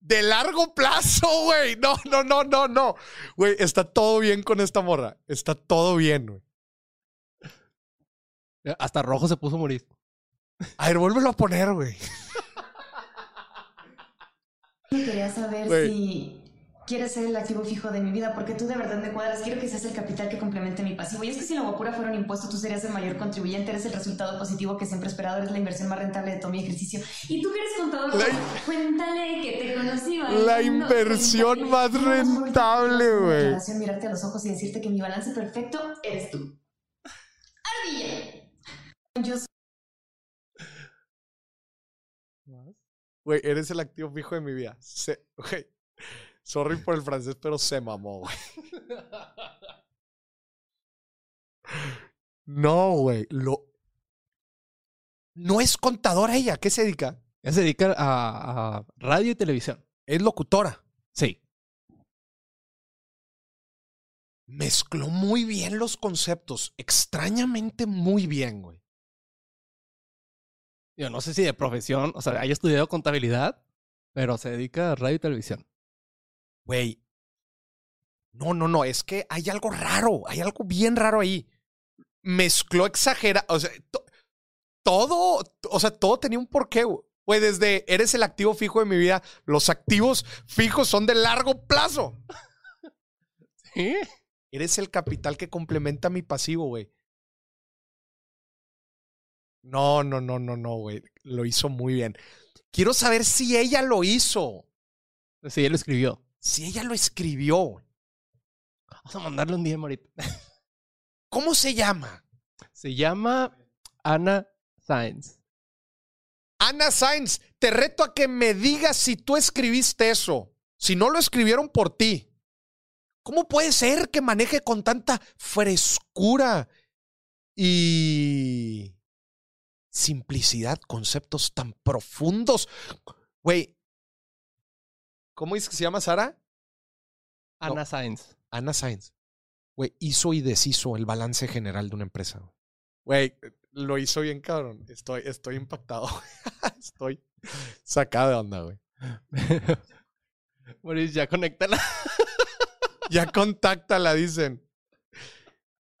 De largo plazo, güey. No, no, no, no, no. Güey, está todo bien con esta morra. Está todo bien, güey. Hasta rojo se puso morir. A ver, vuélvelo a poner, güey. quería saber si quieres ser el activo fijo de mi vida, porque tú de verdad me cuadras. Quiero que seas el capital que complemente mi pasivo. Y es que si la guapura fuera un impuesto, tú serías el mayor contribuyente, eres el resultado positivo que siempre he esperado, eres la inversión más rentable de todo mi ejercicio. Y tú que eres contador, La- cuéntale que te conocí La inversión más rentable, güey. Mirarte a los ojos y decirte que mi balance perfecto eres tú. Ardilla. Yo soy Güey, eres el activo fijo de mi vida. Se- güey, sorry por el francés, pero se mamó, güey. No, güey. Lo... No es contadora ella. ¿Qué se dedica? Ella se dedica a, a radio y televisión. Es locutora. Sí. Mezcló muy bien los conceptos. Extrañamente muy bien, güey. Yo no sé si de profesión, o sea, haya estudiado contabilidad, pero se dedica a radio y televisión. Güey. No, no, no. Es que hay algo raro. Hay algo bien raro ahí. Mezcló exagera. O sea, to- todo. O sea, todo tenía un porqué, güey. Güey, desde eres el activo fijo de mi vida, los activos fijos son de largo plazo. ¿Sí? Eres el capital que complementa mi pasivo, güey. No, no, no, no, no, güey. Lo hizo muy bien. Quiero saber si ella lo hizo. Sí, ella lo escribió. Si ella lo escribió. Vamos a mandarle un día, ahorita. ¿Cómo se llama? Se llama Ana Sainz. Ana Sainz, te reto a que me digas si tú escribiste eso. Si no lo escribieron por ti. ¿Cómo puede ser que maneje con tanta frescura y simplicidad conceptos tan profundos? Güey, ¿cómo dice que se llama Sara? Ana No. Sainz. Ana Sainz. Güey, hizo y deshizo el balance general de una empresa. Güey, lo hizo bien, cabrón. Estoy, estoy impactado. estoy sacado de onda, güey. Moris, ya conéctala. Ya contáctala, dicen.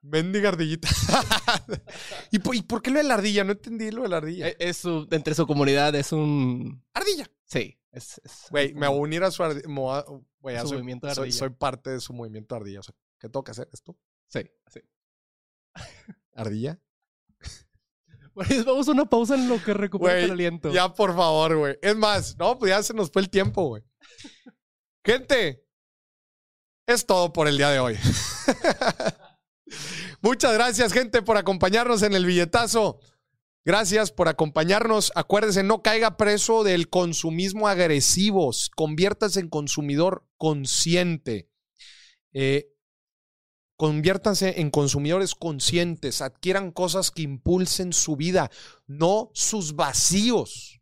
Mendiga ardillita. ¿Y, por, ¿Y por qué lo de la ardilla? No entendí lo de la ardilla. Es- Es su, entre su comunidad es un... ardilla. Sí. Güey, me voy a unir a su ardilla. Güey, soy, movimiento de ardilla. soy parte de su movimiento de ardilla. O sea, ¿qué tengo que hacer? ¿Esto? Sí, sí. ¿Ardilla? Moris, vamos a una pausa en lo que recupera el aliento. Ya, por favor, güey. Es más, no, pues ya se nos fue el tiempo, güey. Gente, es todo por el día de hoy. Muchas gracias, gente, por acompañarnos en el billetazo. Gracias por acompañarnos. Acuérdense, no caiga preso del consumismo agresivo. Conviértase en consumidor consciente. Eh, conviértanse en consumidores conscientes. Adquieran cosas que impulsen su vida, no sus vacíos.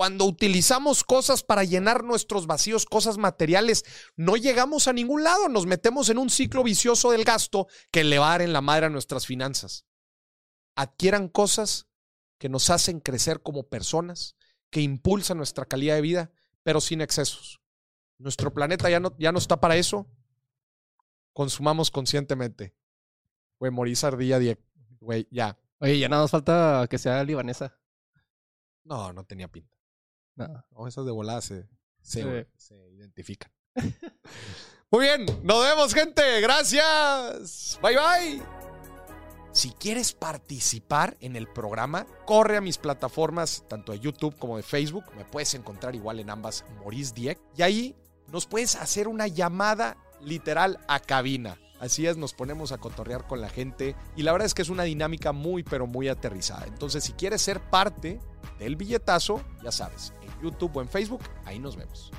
Cuando utilizamos cosas para llenar nuestros vacíos, cosas materiales, no llegamos a ningún lado. Nos metemos en un ciclo vicioso del gasto que le va a dar en la madre a nuestras finanzas. Adquieran cosas que nos hacen crecer como personas, que impulsan nuestra calidad de vida, pero sin excesos. Nuestro planeta ya no, ya no está para eso. Consumamos conscientemente. Güey, Morís Ardilla, güey, ya. Oye, ya nada más falta que sea libanesa. No, no tenía pinta. No. No, esas de volada se, se, Sí. se identifican. Muy bien, nos vemos, gente. Gracias. Bye, bye. Si quieres participar en el programa, corre a mis plataformas, tanto de YouTube como de Facebook. Me puedes encontrar igual en ambas, Maurice Dieck. Y ahí nos puedes hacer una llamada literal a cabina. Así es, nos ponemos a cotorrear con la gente. Y la verdad es que es una dinámica muy, pero muy aterrizada. Entonces, si quieres ser parte del billetazo, ya sabes, YouTube o en Facebook, ahí nos vemos.